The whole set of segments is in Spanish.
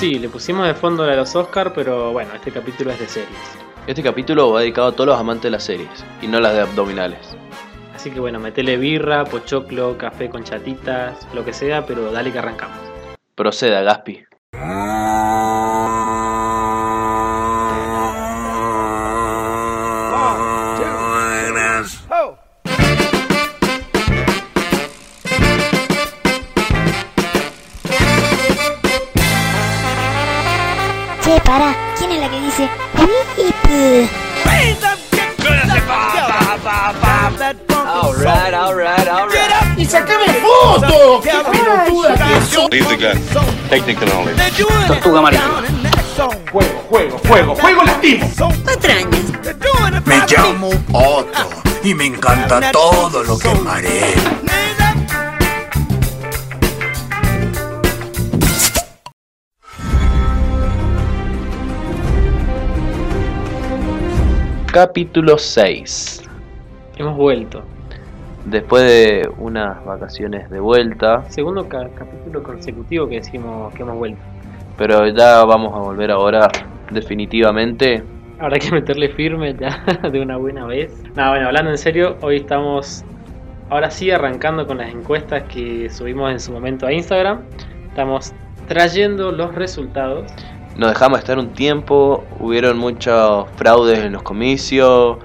Sí, le pusimos de fondo la de los Oscar, pero bueno, este capítulo es de series. Este capítulo va dedicado a todos los amantes de las series y no las de abdominales. Así que bueno, metele birra, pochoclo, café con chatitas, lo que sea, pero dale que arrancamos. Proceda, Gaspi. Tortuga. Juego, juego, juego, juego lastimo. Patrañas. Me llamo Otto y me encanta todo lo que marea. Capítulo 6. Hemos vuelto. Después de unas vacaciones de vuelta, Segundo ca- capítulo consecutivo que decimos que hemos vuelto. pero ya vamos a volver ahora definitivamente. Habrá que meterle firme ya de una buena vez. No, bueno, hablando en serio, hoy estamos ahora sí arrancando con las encuestas que subimos en su momento a Instagram. Estamos trayendo los resultados. Nos dejamos estar un tiempo, hubieron muchos fraudes en los comicios,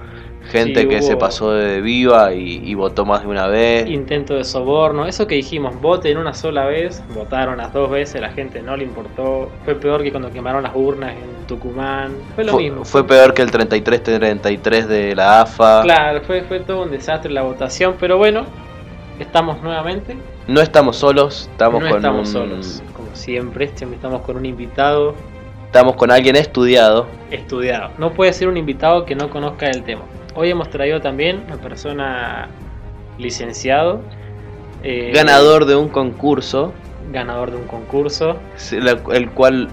gente Sí, que se pasó de viva y, y votó más de una vez. Intento de soborno, eso que dijimos, voten una sola vez, votaron las dos veces, la gente no le importó. Fue peor que cuando quemaron las urnas en Tucumán. Fue lo Fue, mismo. fue peor que el 33-33 de la AFA. Claro, fue, fue todo un desastre la votación, pero bueno, estamos nuevamente. No estamos solos, estamos no con estamos un- solos, como siempre estamos con un invitado estamos con alguien estudiado. estudiado. No puede ser un invitado que no conozca el tema. Hoy hemos traído también una persona licenciado, eh, ganador de un concurso, ganador de un concurso. el cual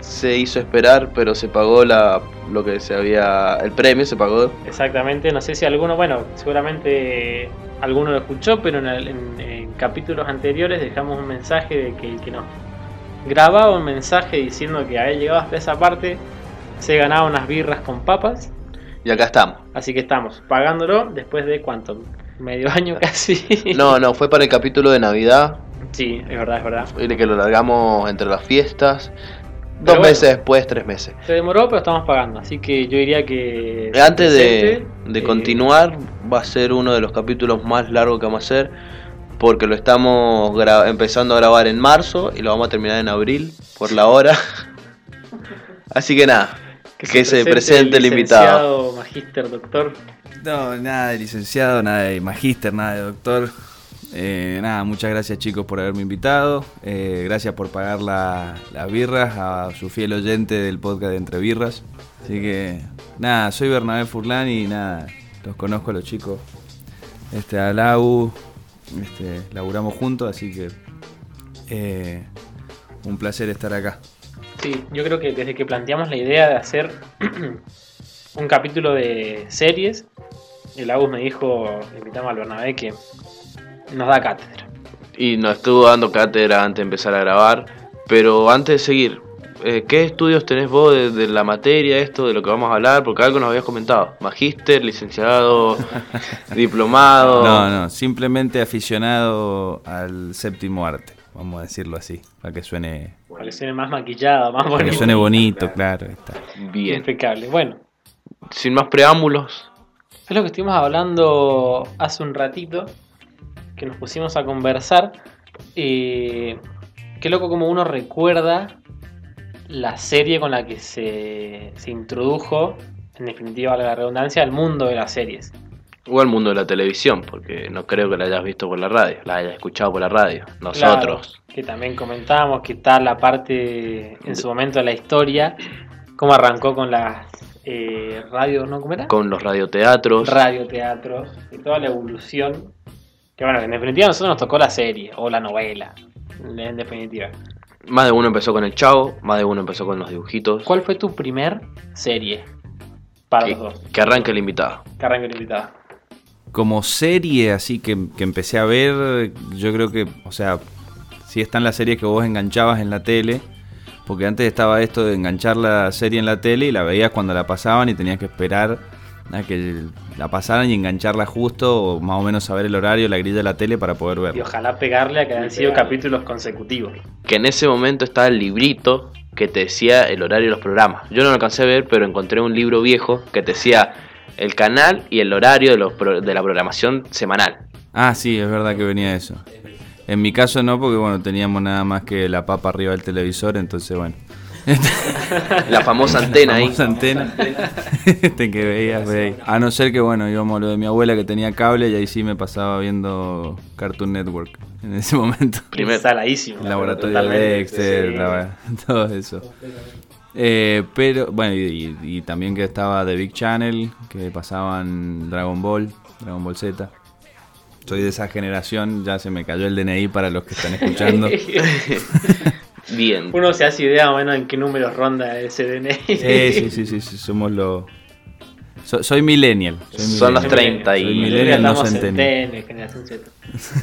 se hizo esperar, pero se pagó la, lo que se había, el premio se pagó. Exactamente, no sé si alguno, bueno, seguramente alguno lo escuchó, pero en, el- en- en capítulos anteriores dejamos un mensaje de que el que nos grababa un mensaje diciendo que había llegado hasta esa parte se ganaba unas birras con papas. Y acá estamos. Así que estamos pagándolo después de cuánto, medio año casi. No, no, fue para el capítulo de Navidad, Sí, es verdad, es verdad. y que lo largamos entre las fiestas. Dos bueno. meses después, tres meses. Se demoró, pero estamos pagando. Así que yo diría que. Antes de, presente, de eh, continuar, va a ser uno de los capítulos más largos que vamos a hacer. Porque lo estamos empezando a grabar en marzo y lo vamos a terminar en abril, por la hora. Así que nada, que, se presente el invitado. licenciado, Magíster, doctor. No, nada de licenciado, nada de magíster, nada de doctor. Eh, nada, muchas gracias chicos por haberme invitado. Eh, gracias por pagar la- las birras a su fiel oyente del podcast de Entre Birras. Así que, nada, soy Bernabé Furlan y nada, los conozco a los chicos. Este, a Lau, este, laburamos juntos, así que eh, un placer estar acá. Sí, yo creo que desde que planteamos la idea de hacer un capítulo de series, el Agus me dijo, le invitamos al Bernabé que nos da cátedra. Y nos estuvo dando cátedra antes de empezar a grabar. Pero antes de seguir, eh, ¿qué estudios tenés vos de, de la materia, esto, de lo que vamos a hablar? Porque algo nos habías comentado. Magíster, licenciado, diplomado. No, no, simplemente aficionado al séptimo arte, vamos a decirlo así, para que suene, Para que suene más maquillado, más para que bonito. suene bonito, claro. Está. Bien. Impecable. Bueno, Sin más preámbulos, es lo que estuvimos hablando hace un ratito, que nos pusimos a conversar. Y qué loco como uno recuerda la serie con la que se, se introdujo, en definitiva la redundancia, al mundo de las series. O al mundo de la televisión, porque no creo que la hayas visto por la radio, la hayas escuchado por la radio. Nosotros. Claro, que también comentábamos que está la parte en su momento de la historia, cómo arrancó con las eh, radios, ¿no? ¿Cómo era? Con los radioteatros. radioteatros y toda la evolución. Que bueno, en definitiva a nosotros nos tocó la serie o la novela, en definitiva. más de uno empezó con el Chavo, más de uno empezó con los dibujitos. ¿Cuál fue tu primer serie para Que, los dos? que arranque el invitado. Que arranque el invitado. Como serie así que, que empecé a ver, yo creo que, o sea, sí están las series que vos enganchabas en la tele, Porque antes estaba esto de enganchar la serie en la tele y la veías cuando la pasaban y tenías que esperar a que la pasaran y engancharla justo o más o menos saber el horario, la grilla de la tele para poder Y verla. ojalá pegarle a que hayan sido capítulos consecutivos. Que en ese momento estaba el librito que te decía el horario de los programas. Yo no lo alcancé a ver, pero encontré un libro viejo que te decía el canal y el horario de, los pro- de la programación semanal. Ah, sí, es verdad que venía eso. En mi caso no, porque bueno, teníamos nada más que la papa arriba del televisor, entonces bueno. La famosa antena ahí. famosa antena este que veías, veías. A no ser que bueno, íbamos a lo de mi abuela que tenía cable y ahí sí me pasaba viendo Cartoon Network en ese momento. Primer- Saladísimo. Laboratorio de Dexter, sí. la- todo eso. Eh, pero, bueno, y, y también que estaba The Big Channel, que pasaban Dragon Ball, Dragon Ball Z. Soy de esa generación, ya se me cayó el DNI para los que están escuchando. Bien. Uno se hace idea más o menos en qué números ronda ese DNI. Sí, sí, sí, sí, sí, somos los... so- soy millennial. soy Son los millennial. 30 y- Soy Millennial, no centennial. centennial, generación Z.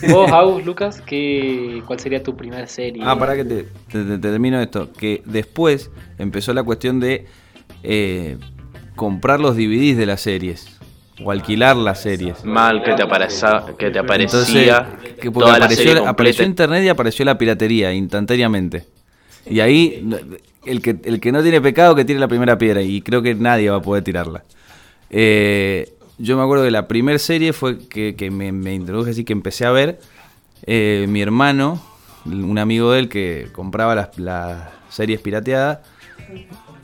Vos, Agus, Lucas, ¿qué, ¿cuál sería tu primera serie? Ah, para que te, te- te termino esto. Que después empezó la cuestión de eh, comprar los DVDs de las series. O alquilar las series. Mal que te, apareza, que te Entonces, aparecía que porque toda la apareció, serie apareció internet y apareció la piratería instantáneamente. Y ahí el que, el que no tiene pecado que tire la primera piedra y creo que nadie va a poder tirarla. Eh, yo me acuerdo que la primera serie fue que, que me, me introduje así que empecé a ver. eh, mi hermano, un amigo de él que compraba las, las series pirateadas.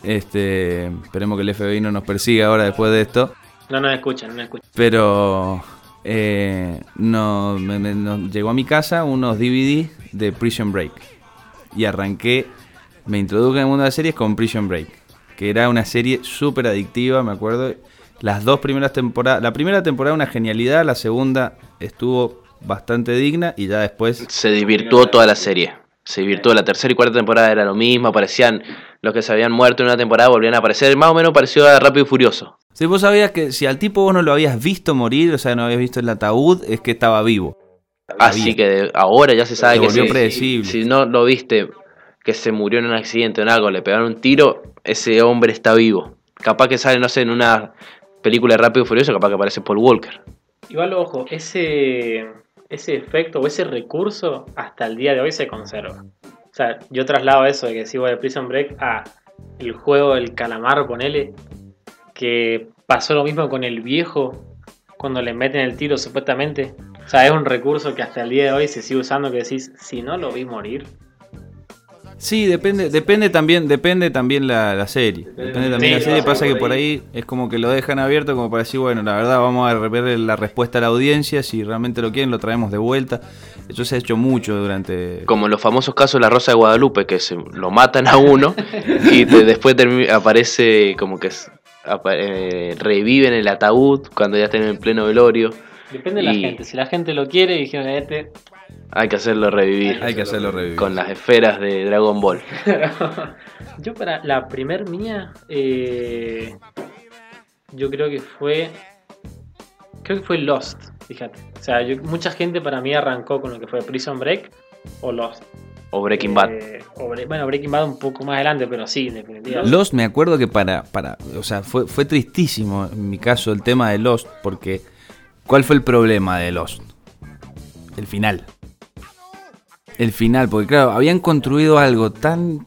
Este, esperemos que el FBI no nos persiga ahora después de esto. No nos escuchan, no nos escuchan. Pero eh, no, me- me- nos llegó a mi casa unos DVD de Prison Break. Y arranqué, me introduje en el mundo de las series con Prison Break. Que era una serie súper adictiva, me acuerdo. Las dos primeras temporadas, la primera temporada una genialidad, la segunda estuvo bastante digna y ya después... Se desvirtuó toda la serie. Se desvirtuó. La tercera y cuarta temporada era lo mismo. Aparecían los que se habían muerto en una temporada, volvían a aparecer. Más o menos pareció a Rápido y Furioso. Si vos sabías que si al tipo vos no lo habías visto morir, o sea, no habías visto el ataúd, es que estaba vivo. Así que de- ahora ya se sabe Se que volvió si, predecible. si no lo viste, que se murió en un accidente o en algo, le pegaron un tiro, ese hombre está vivo. Capaz que sale, no sé, en una película de Rápido y Furioso, capaz que aparece Paul Walker. Igual, ojo, ese, ese efecto o ese recurso hasta el día de hoy se conserva. O sea, yo traslado eso de que sigo de Prison Break a el juego del calamar, ponele, que pasó lo mismo con el viejo cuando le meten el tiro supuestamente. O sea, es un recurso que hasta el día de hoy se sigue usando que decís, si no lo vi morir. Sí, depende, depende también, depende también la, la serie. Depende también Sí, la serie. pasa que por por ahí es como que lo dejan abierto como para decir, bueno, la verdad vamos a ver la respuesta a la audiencia. Si realmente lo quieren, lo traemos de vuelta. Eso se ha hecho mucho durante. Como en los famosos casos de la Rosa de Guadalupe, que se lo matan a uno y te- después aparece como que es- eh, reviven el ataúd cuando ya estén en pleno velorio. Depende de la Y- gente. Si la gente lo quiere, dijeron, este, Hay que hacerlo revivir Hay que hacerlo revivir. con las esferas de Dragon Ball. yo para la primer mía, eh, yo creo que fue, creo que fue Lost, fíjate. O sea, yo- mucha gente para mí arrancó con lo que fue Prison Break o Lost. O Breaking Bad. Eh, o Bre- bueno, Breaking Bad un poco más adelante, pero sí, en definitiva. Lost, me acuerdo que para, para, o sea, fue, fue tristísimo en mi caso el tema de Lost, porque ¿cuál fue el problema de Lost? El final. El final, porque claro, habían construido algo tan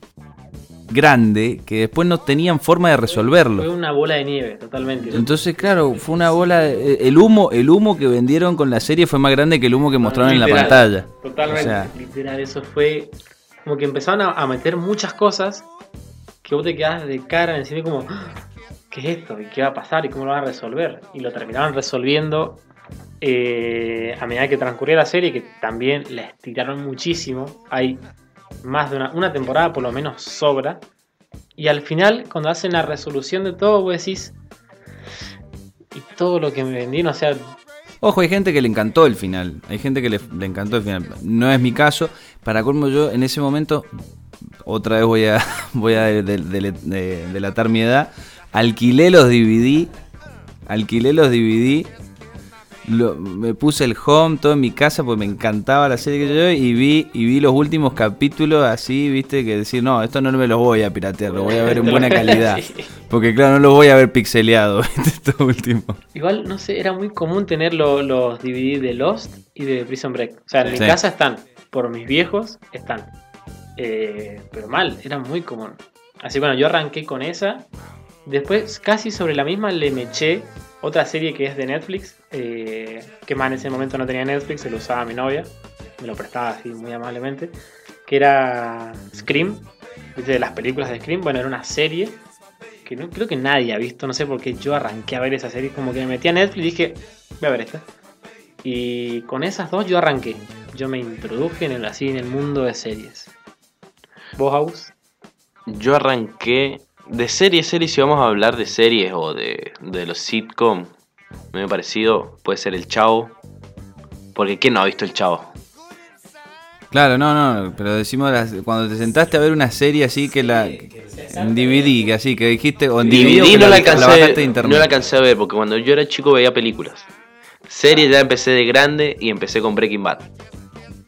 grande que después no tenían forma de Fue resolverlo. una bola de nieve, totalmente. Entonces, claro, fue una bola. de- El humo, el humo que vendieron con la serie fue más grande que el humo que mostraron en la pantalla. Totalmente. O sea, Literal, eso fue como que empezaron a, a meter muchas cosas que vos te quedás de cara en el cine como, "Ah, ¿qué es esto? ¿Y qué va a pasar? ¿Y cómo lo van a resolver? Y lo terminaron resolviendo eh, a medida que transcurría la serie, que también la estiraron muchísimo. Hay más de una, temporada por lo menos sobra. Y al final, cuando hacen la resolución de todo, vos decís, y todo lo que me vendieron, o sea, Ojo, hay gente que le encantó el final. Hay gente que le, encantó el final. No es mi caso. Para colmo, yo en ese momento, otra vez voy a, voy a de- de- de- de- delatar mi edad. Alquilé los DVD. Alquilé los DVD lo- me puse el home todo en mi casa porque me encantaba la serie que yo y vi y vi los últimos capítulos así, viste, que decir, no, esto no me los voy a piratear, lo voy a ver en buena calidad. Porque claro, no los voy a ver pixeleado, ¿viste? Esto último. Igual, no sé, era muy común tener lo- los DVD de Lost y de Prison Break. O sea, en mi Sí. casa están, por mis viejos están. Eh, pero mal, era muy común. Así bueno, yo arranqué con esa. Después, casi sobre la misma, le me otra serie que es de Netflix. eh, que más en ese momento no tenía Netflix, se lo usaba mi novia. Me lo prestaba así muy amablemente. Que era Scream. De las películas de Scream. Bueno, era una serie que no, creo que nadie ha visto. No sé por qué yo arranqué a ver esa serie. Como que me metí a Netflix y dije, voy a ver esta. Y con esas dos yo arranqué. Yo me introduje en el, así en el mundo de series. ¿Vos, Aus? Yo arranqué de series, series, si vamos a hablar de series o de, de los sitcom, me ha parecido, puede ser el Chavo. Porque ¿quién no ha visto el Chavo? Claro, no, no, pero decimos las- cuando te sentaste a ver una serie así que la en DVD, que así que dijiste o en DVD, no la bajaste alcancé, no la alcancé a ver porque cuando yo era chico veía películas. Series ya empecé de grande y empecé con Breaking Bad.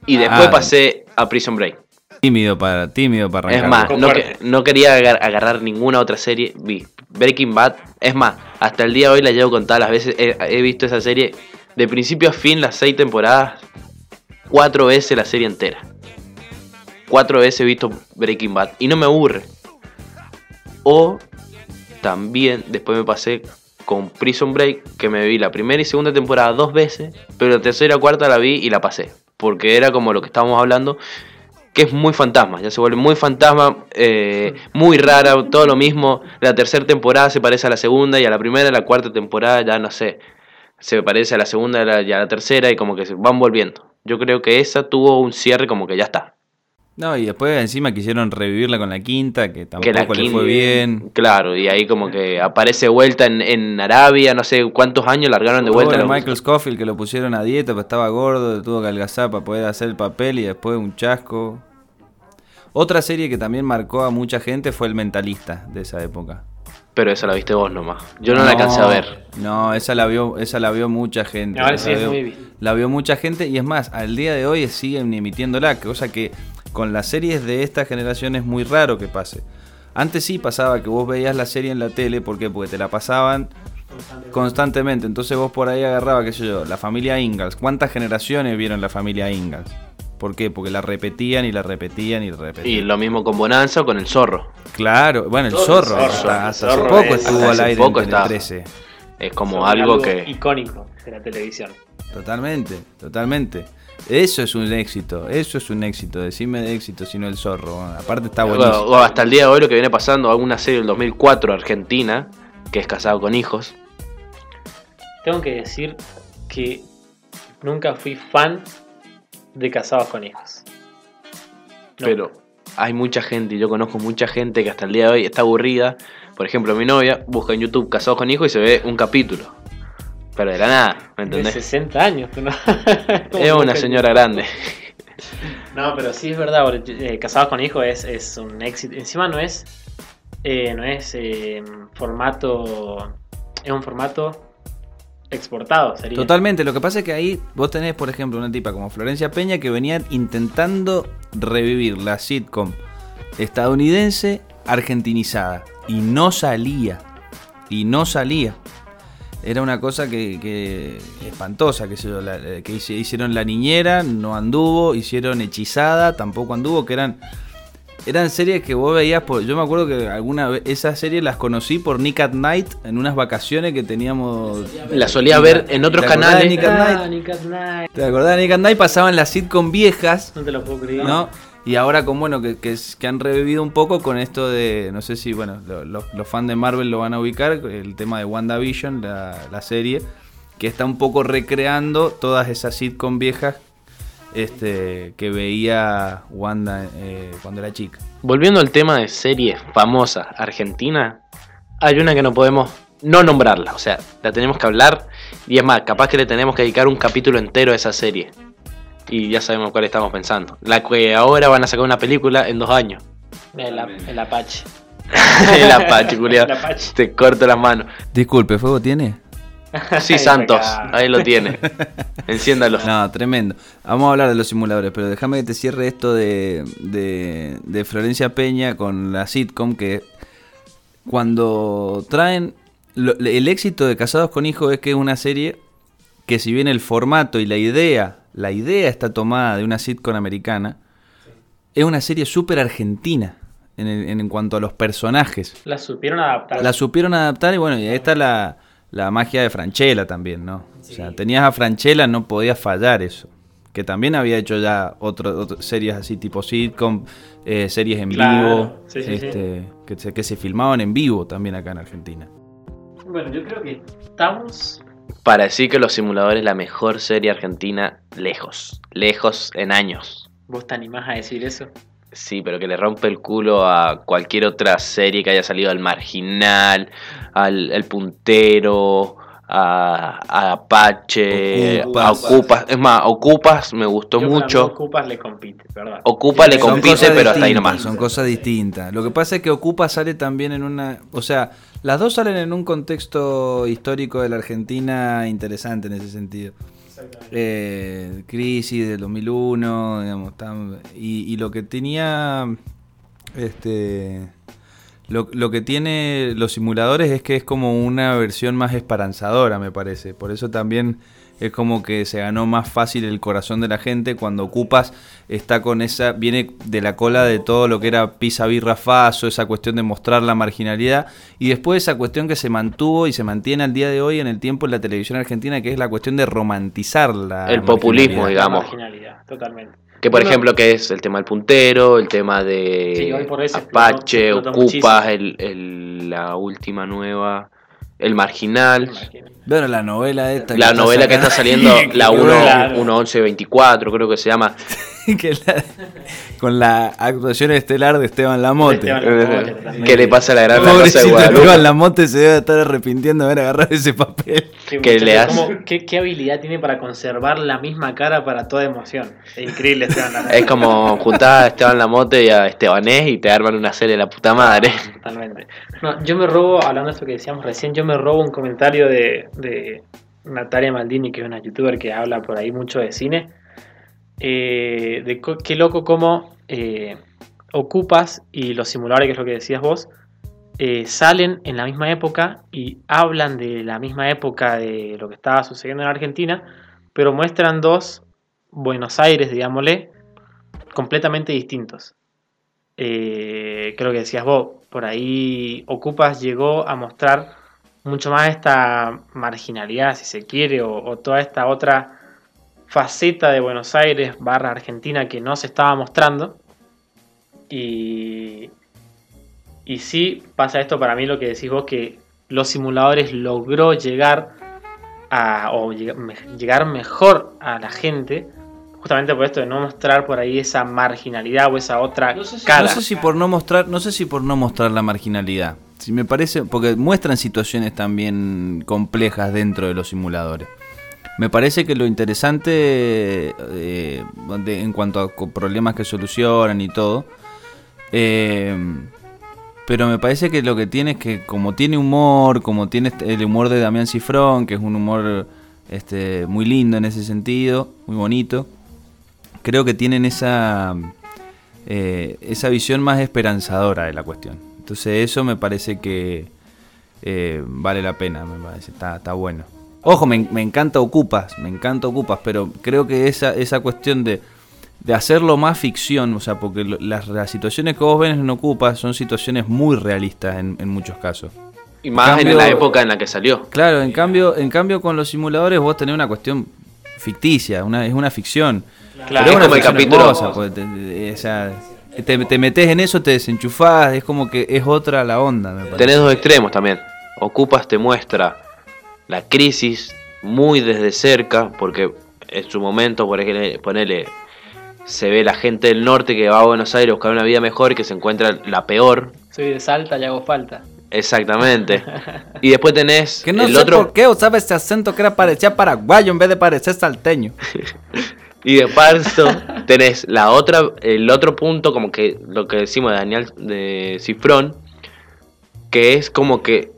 Y después Ah. pasé a Prison Break. Tímido para tímido para arrancar. Es más, no, Concuerdo. que- no quería agar- agarrar ninguna otra serie. Vi Breaking Bad. Es más, hasta el día de hoy la llevo contadas las veces. He, he visto esa serie de principio a fin, las seis temporadas. Cuatro veces la serie entera. Cuatro veces he visto Breaking Bad. Y no me aburre. O también después me pasé con Prison Break, que me vi la primera y segunda temporada dos veces, pero la tercera y cuarta la vi y la pasé. Porque era como lo que estábamos hablando, que es muy fantasma, ya se vuelve muy fantasma, eh, muy rara, todo lo mismo. La tercera temporada se parece a la segunda y a la primera, la cuarta temporada ya no sé, se parece a la segunda y a la, y a la tercera y como que se van volviendo. Yo creo que esa tuvo un cierre como que ya está. No, y después encima quisieron revivirla con la quinta, que que tampoco la le quinta- fue bien. Claro, y ahí como que aparece vuelta en, en Arabia, no sé cuántos años largaron de vuelta. Michael Scofield que lo pusieron a dieta, pues estaba gordo, tuvo que adelgazar para poder hacer el papel y después un chasco. Otra serie que también marcó a mucha gente fue El Mentalista de esa época. Pero esa la viste vos nomás. Yo no, la alcancé a ver. No, esa la vio, esa la vio mucha gente. Ahora Esa sí es la, vio, la vio mucha gente y es más, al día de hoy siguen emitiéndola, cosa que con las series de esta generación es muy raro que pase. Antes sí pasaba que vos veías la serie en la tele, ¿por qué? Porque te la pasaban constantemente. Entonces vos por ahí agarraba, qué sé yo, la familia Ingalls. ¿Cuántas generaciones vieron la familia Ingalls? ¿Por qué? Porque la repetían y la repetían y la repetían. Y lo mismo con Bonanza o con El Zorro. Claro, bueno, el zorro, hasta, el hace poco es- estuvo al aire poco en está. 13. Es como Son algo que... icónico de la televisión. Totalmente, totalmente. Eso es un éxito, eso es un éxito. Decime de éxito, sino el zorro. Aparte está Bueno, buenísimo. o hasta el día de hoy lo que viene pasando, alguna serie del 2004 Argentina, que es Casado con Hijos. Tengo que decir que nunca fui fan de Casados con Hijos. No. Pero hay mucha gente, y yo conozco mucha gente que hasta el día de hoy está aburrida. Por ejemplo, mi novia busca en YouTube Casados con Hijos y se ve un capítulo. Pero de la nada, ¿me de entendés? 60 años. ¿no? Es una señora grande. No, pero sí es verdad, eh, Casados con Hijos es, es un éxito. Encima no es. eh, no es eh, formato. Es un formato exportado, sería. Totalmente, lo que pasa es que ahí vos tenés, por ejemplo, una tipa como Florencia Peña que venía intentando revivir la sitcom estadounidense argentinizada. Y no salía. Y no salía. Era una cosa que, que espantosa, que, la, eh, que hice- hicieron La Niñera, no anduvo, hicieron Hechizada, tampoco anduvo, que eran eran series que vos veías por. Yo me acuerdo que alguna vez esas series las conocí por Nick at Night en unas vacaciones que teníamos. La solía ver en otros ¿Te acordás de canales. Nick at Night? Ah, Nick at Night. ¿Te acordás de Nick at Night? Pasaban las sitcom viejas, No te lo puedo creer. ¿no? Y ahora con bueno, que, que, han revivido un poco con esto de, no sé si, bueno, lo- los fans de Marvel lo van a ubicar, el tema de WandaVision, la, la serie, que está un poco recreando todas esas sitcom viejas este, que veía Wanda eh, cuando era chica. Volviendo al tema de series famosas argentinas, hay una que no podemos no nombrarla. O sea, la tenemos que hablar. Y es más, capaz que le tenemos que dedicar un capítulo entero a esa serie. Y ya sabemos cuál estamos pensando. La que ahora van a sacar una película en dos años. El, el Apache. El Apache, Apache. Te corto las manos. Disculpe, ¿fuego tiene? Sí, Santos, ahí lo tiene. Enciéndalo. No, tremendo. Vamos a hablar de los simuladores, pero déjame que te cierre esto de, de, de Florencia Peña con la sitcom que cuando traen lo- el éxito de Casados con Hijos es que es una serie que si bien el formato y la idea, la idea está tomada de una sitcom americana, es una serie súper argentina en, el- en cuanto a los personajes. La supieron adaptar. La supieron adaptar y bueno, y ahí está la, la magia de Franchella también, ¿no? O sea, tenías a Franchella, no podía fallar eso. Que también había hecho ya otro- series así tipo sitcom, eh, series en Claro, vivo, sí, este, Que, se, que se filmaban en vivo también acá en Argentina. Bueno, yo creo que estamos. Para decir que los simuladores la mejor serie argentina lejos. Lejos en años. ¿Vos te animás a decir eso? Sí, pero que le rompe el culo a cualquier otra serie que haya salido al marginal, al el puntero, a, a Apache, Ocupas. a Ocupas. Es más, Ocupas me gustó Yo para mí mucho. Ocupas le compite, ¿verdad? Ocupa le compite, pero hasta ahí nomás. Son cosas distintas. Lo que pasa es que Ocupa sale también en una... O sea, las dos salen en un contexto histórico de la Argentina interesante en ese sentido. Eh, crisis del 2001, digamos, tam- y, y lo que tenía... Este... Lo, lo que tiene los simuladores es que es como una versión más esperanzadora, me parece. Por eso también es como que se ganó más fácil el corazón de la gente cuando Ocupas está con esa, viene de la cola de todo lo que era Pisa Birra Faso, esa cuestión de mostrar la marginalidad, y después esa cuestión que se mantuvo y se mantiene al día de hoy en el tiempo en la televisión argentina, que es la cuestión de romantizar la El populismo, marginalidad. digamos. La marginalidad, totalmente. Que por Bueno, ejemplo que es el tema del puntero, el tema de Sí, hoy por hoy se Apache, explotó- explotó Ocupas, el, el- la última nueva, el marginal. Bueno, la novela esta. La está novela que está saliendo, la que 1 Claro. 1124 creo que se llama. que la- con la actuación estelar de Esteban Lamote. Esteban Lamote. ¿Qué le pasa a la gran la cosa de Pobrecito Guadalupe? Esteban Lamote se debe estar arrepintiendo de haber agarrado ese papel. Qué que le hace- qué, qué habilidad tiene para conservar la misma cara para toda emoción. Es increíble Esteban Lamote. Es como juntar a Esteban Lamote y a Estebanés y te arman una serie de la puta madre. Totalmente. No, yo me robo, hablando de esto que decíamos recién, yo me robo un comentario de, de Natalia Maldini, que es una youtuber que habla por ahí mucho de cine. eh, de qué loco cómo eh, Ocupas y los simuladores, que es lo que decías vos, eh, salen en la misma época y hablan de la misma época de lo que estaba sucediendo en Argentina, pero muestran dos Buenos Aires, digámosle, completamente distintos. Eh, creo que decías vos, por ahí Ocupas llegó a mostrar mucho más esta marginalidad, si se quiere, o, o toda esta otra faceta de Buenos Aires barra Argentina que no se estaba mostrando. Y, y sí pasa esto para mí lo que decís vos, que los simuladores logró llegar a, o lleg- me- llegar mejor a la gente, justamente por esto de no mostrar por ahí esa marginalidad o esa otra cara. No sé si por no mostrar, no sé si por no mostrar la marginalidad. Si me parece, porque muestran situaciones también complejas dentro de los simuladores. Me parece que lo interesante eh, de- en cuanto a problemas que solucionan y todo, eh, pero me parece que lo que tiene es que como tiene humor, como tiene este- el humor de Damián Cifrón, que es un humor este, muy lindo en ese sentido, muy bonito, creo que tienen esa, eh, esa visión más esperanzadora de la cuestión. Entonces eso me parece que eh, vale la pena, me parece, está, está bueno. Ojo, me, me encanta Ocupas, me encanta Ocupas, pero creo que esa, esa cuestión de, de hacerlo más ficción, o sea, porque lo- las, las situaciones que vos ves en Ocupas son situaciones muy realistas en, en muchos casos. Y más Cambio- en la época en la que salió. Claro, en cambio, en cambio con los simuladores vos tenés una cuestión ficticia, una, es una ficción. Claro. Pero es una como el ficción capítulo- hermosa, pues, te, te- o sea, te, te metes en eso, te desenchufás, es como que es otra la onda, me parece. Tenés dos extremos también. Ocupas te muestra la crisis muy desde cerca, porque en su momento, por ejemplo, ponele, se ve la gente del norte que va a Buenos Aires a buscar una vida mejor y que se encuentra la peor. Soy de Salta y hago falta. Exactamente. Y después tenés Que no el sé otro. por qué usaba ese acento que era parecía paraguayo en vez de parecer salteño. Y de paso tenés la otra, el otro punto, como que lo que decimos de Daniel de Cifrón, que es como que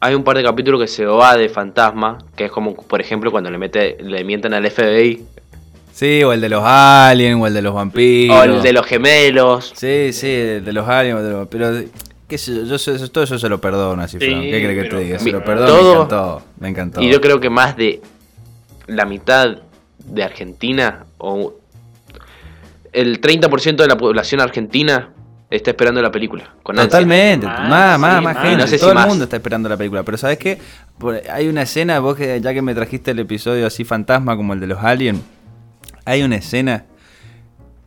hay un par de capítulos que se va de fantasma, que es como, por ejemplo, cuando le mete, le mienten al FBI, Sí, o el de los aliens, o el de los vampiros. o el de los gemelos. Sí, sí, el de los aliens, de los- pero qué sé yo, yo sé- eso- todo eso se lo perdono a Cifrón. Sí, ¿Qué crees que te diga? Se lo perdono, todo- me encantó. Me encantó. Y yo creo que más de la mitad de Argentina, o el 30% de la población argentina, está esperando la película. Con. Totalmente, Más, más, más, sí, más más. gente. No sé si Todo el más. mundo está esperando la película. Pero ¿sabes qué? Hay una escena, vos que ya que me trajiste el episodio así fantasma como el de los aliens, hay una escena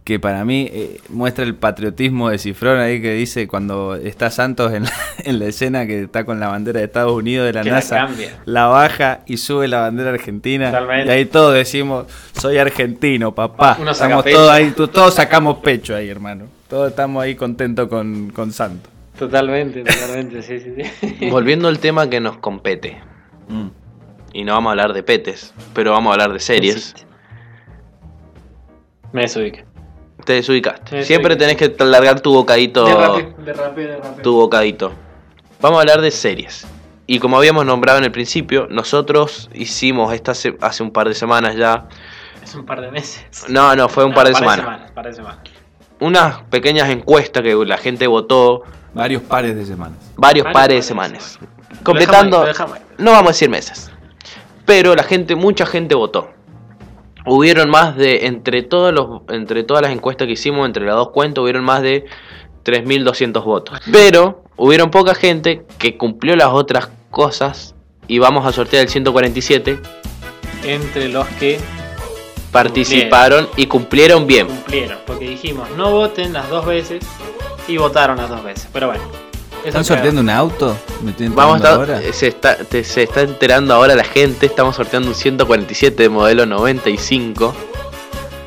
que para mí eh, muestra el patriotismo de Cifrón ahí que dice cuando está Santos en la, en la escena que está con la bandera de Estados Unidos de la Que NASA, la baja y sube la bandera argentina. Totalmente. Y ahí todos decimos, soy argentino, papá. Uno saca Estamos todos ahí, tú- todos sacamos pecho ahí, hermano. Todos estamos ahí contentos con, con Santos. Totalmente, totalmente, sí, sí, sí. Volviendo al tema que nos compete. Mm. Y no vamos a hablar de petes, pero vamos a hablar de series. Me desubiqué. Te desubicaste. Me Siempre desubiqué. tenés que largar tu bocadito. De rápido, de rápido, de rápido. tu bocadito. Vamos a hablar de series. Y como habíamos nombrado en el principio, nosotros hicimos esta hace un par de semanas ya. Es un par de meses. No, no, fue un No, par de par semanas. par de semanas. Unas pequeñas encuestas que la gente votó, Varios pares de semanas. varios Varios pares de pares de semanas. semanas. Completando, ahí. no vamos a decir meses. Pero la gente, mucha gente votó. Hubieron más de, entre, todos los, entre todas las encuestas que hicimos, entre las dos cuentas, hubieron más de 3.200 votos. Pero hubieron poca gente que cumplió las otras cosas y vamos a sortear el 147. Entre los que Participaron y cumplieron bien. cumplieron. Porque dijimos, no voten las dos veces. Y votaron las dos veces. Pero bueno. ¿Están sorteando un auto? ¿Me estoy Vamos a estar- ahora? se, está, te- se está enterando ahora la gente. Estamos sorteando un 147 de modelo 95.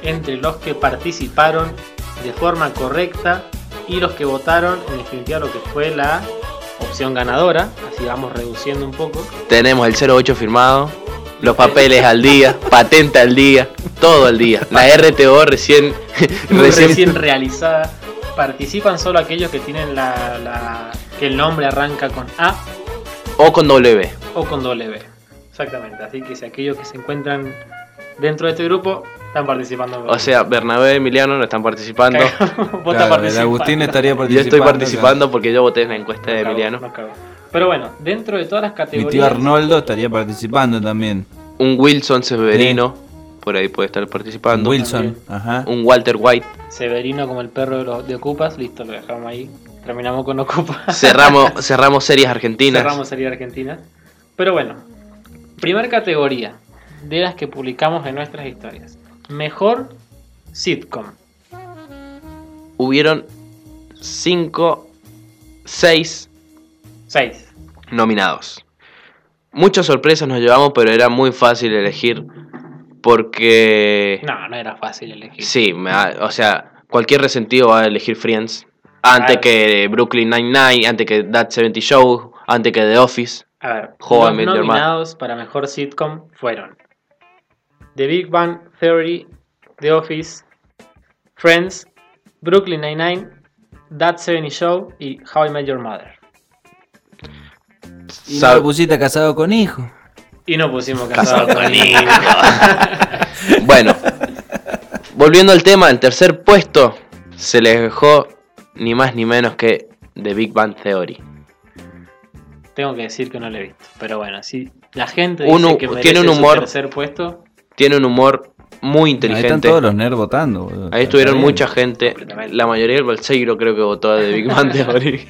Entre los que participaron de forma correcta. Y los que votaron, en definitiva, lo que fue la opción ganadora. Así vamos reduciendo un poco. Tenemos el 08 firmado, los papeles al día, patente al día, todo al día. La RTO recién, recién, recién, realizada. Participan solo aquellos que tienen la, la- que el nombre arranca con A o con W. o con W. Exactamente. Así que si aquellos que se encuentran dentro de este grupo están participando. O sea, Bernabé y Emiliano no están participando. Vos el. Agustín estaría Yo participando. estoy participando porque yo voté en la encuesta de cago, Emiliano. no. Pero bueno, dentro de todas las Mi categorías. tío Arnoldo estaría participando también. Un Wilson Severino, por ahí puede estar participando. Wilson, ajá. Un Walter White. Severino como el perro de, los, de Ocupas, listo, lo dejamos ahí. Terminamos con Ocupas. Cerramos, cerramos series argentinas. Cerramos serie argentina. Pero bueno, primer categoría de las que publicamos en nuestras historias. Mejor sitcom. Hubieron 5, 6 6. nominados. Muchas sorpresas nos llevamos, pero era muy fácil elegir porque... No, no era fácil elegir. Sí, me o sea, cualquier resentido va a elegir Friends. Antes Claro. que Brooklyn Nine-Nine, antes que That 70 Show, antes que The Office. A ver, los nominados para mejor sitcom fueron The Big Bang Theory, The Office, Friends, Brooklyn Nine-Nine, That 70 Show y How I Met Your Mother. Y no pusiste casado con hijo. Y no pusimos Casado casado con con hijo. bueno, volviendo al tema, en tercer puesto se les dejó ni más ni menos que The Big Bang Theory. Tengo que decir que no lo he visto. Pero bueno, si la gente dice que merece tiene un su humor- tercer puesto, Tiene un humor muy Ahí están inteligente. todos los nerds votando. boludo. Ahí estuvieron mucha gente, la mayoría del Balseiro creo que votó a The Big Bang Theory.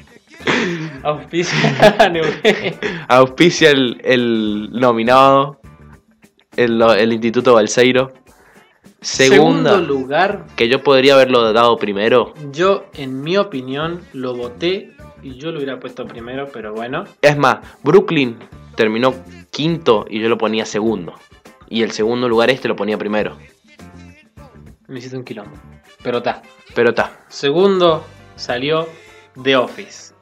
Auspicia Neuquén. Auspicia el, el nominado, el, el Instituto Balseiro. Segunda, Segundo lugar, que yo podría haberlo dado primero. yo en mi opinión lo voté y yo lo hubiera puesto primero, pero bueno. Es más, Brooklyn terminó quinto y yo lo ponía segundo. Y el segundo lugar este lo ponía primero. Me hiciste un quilombo. Pero está. Pero está. Segundo salió The Office.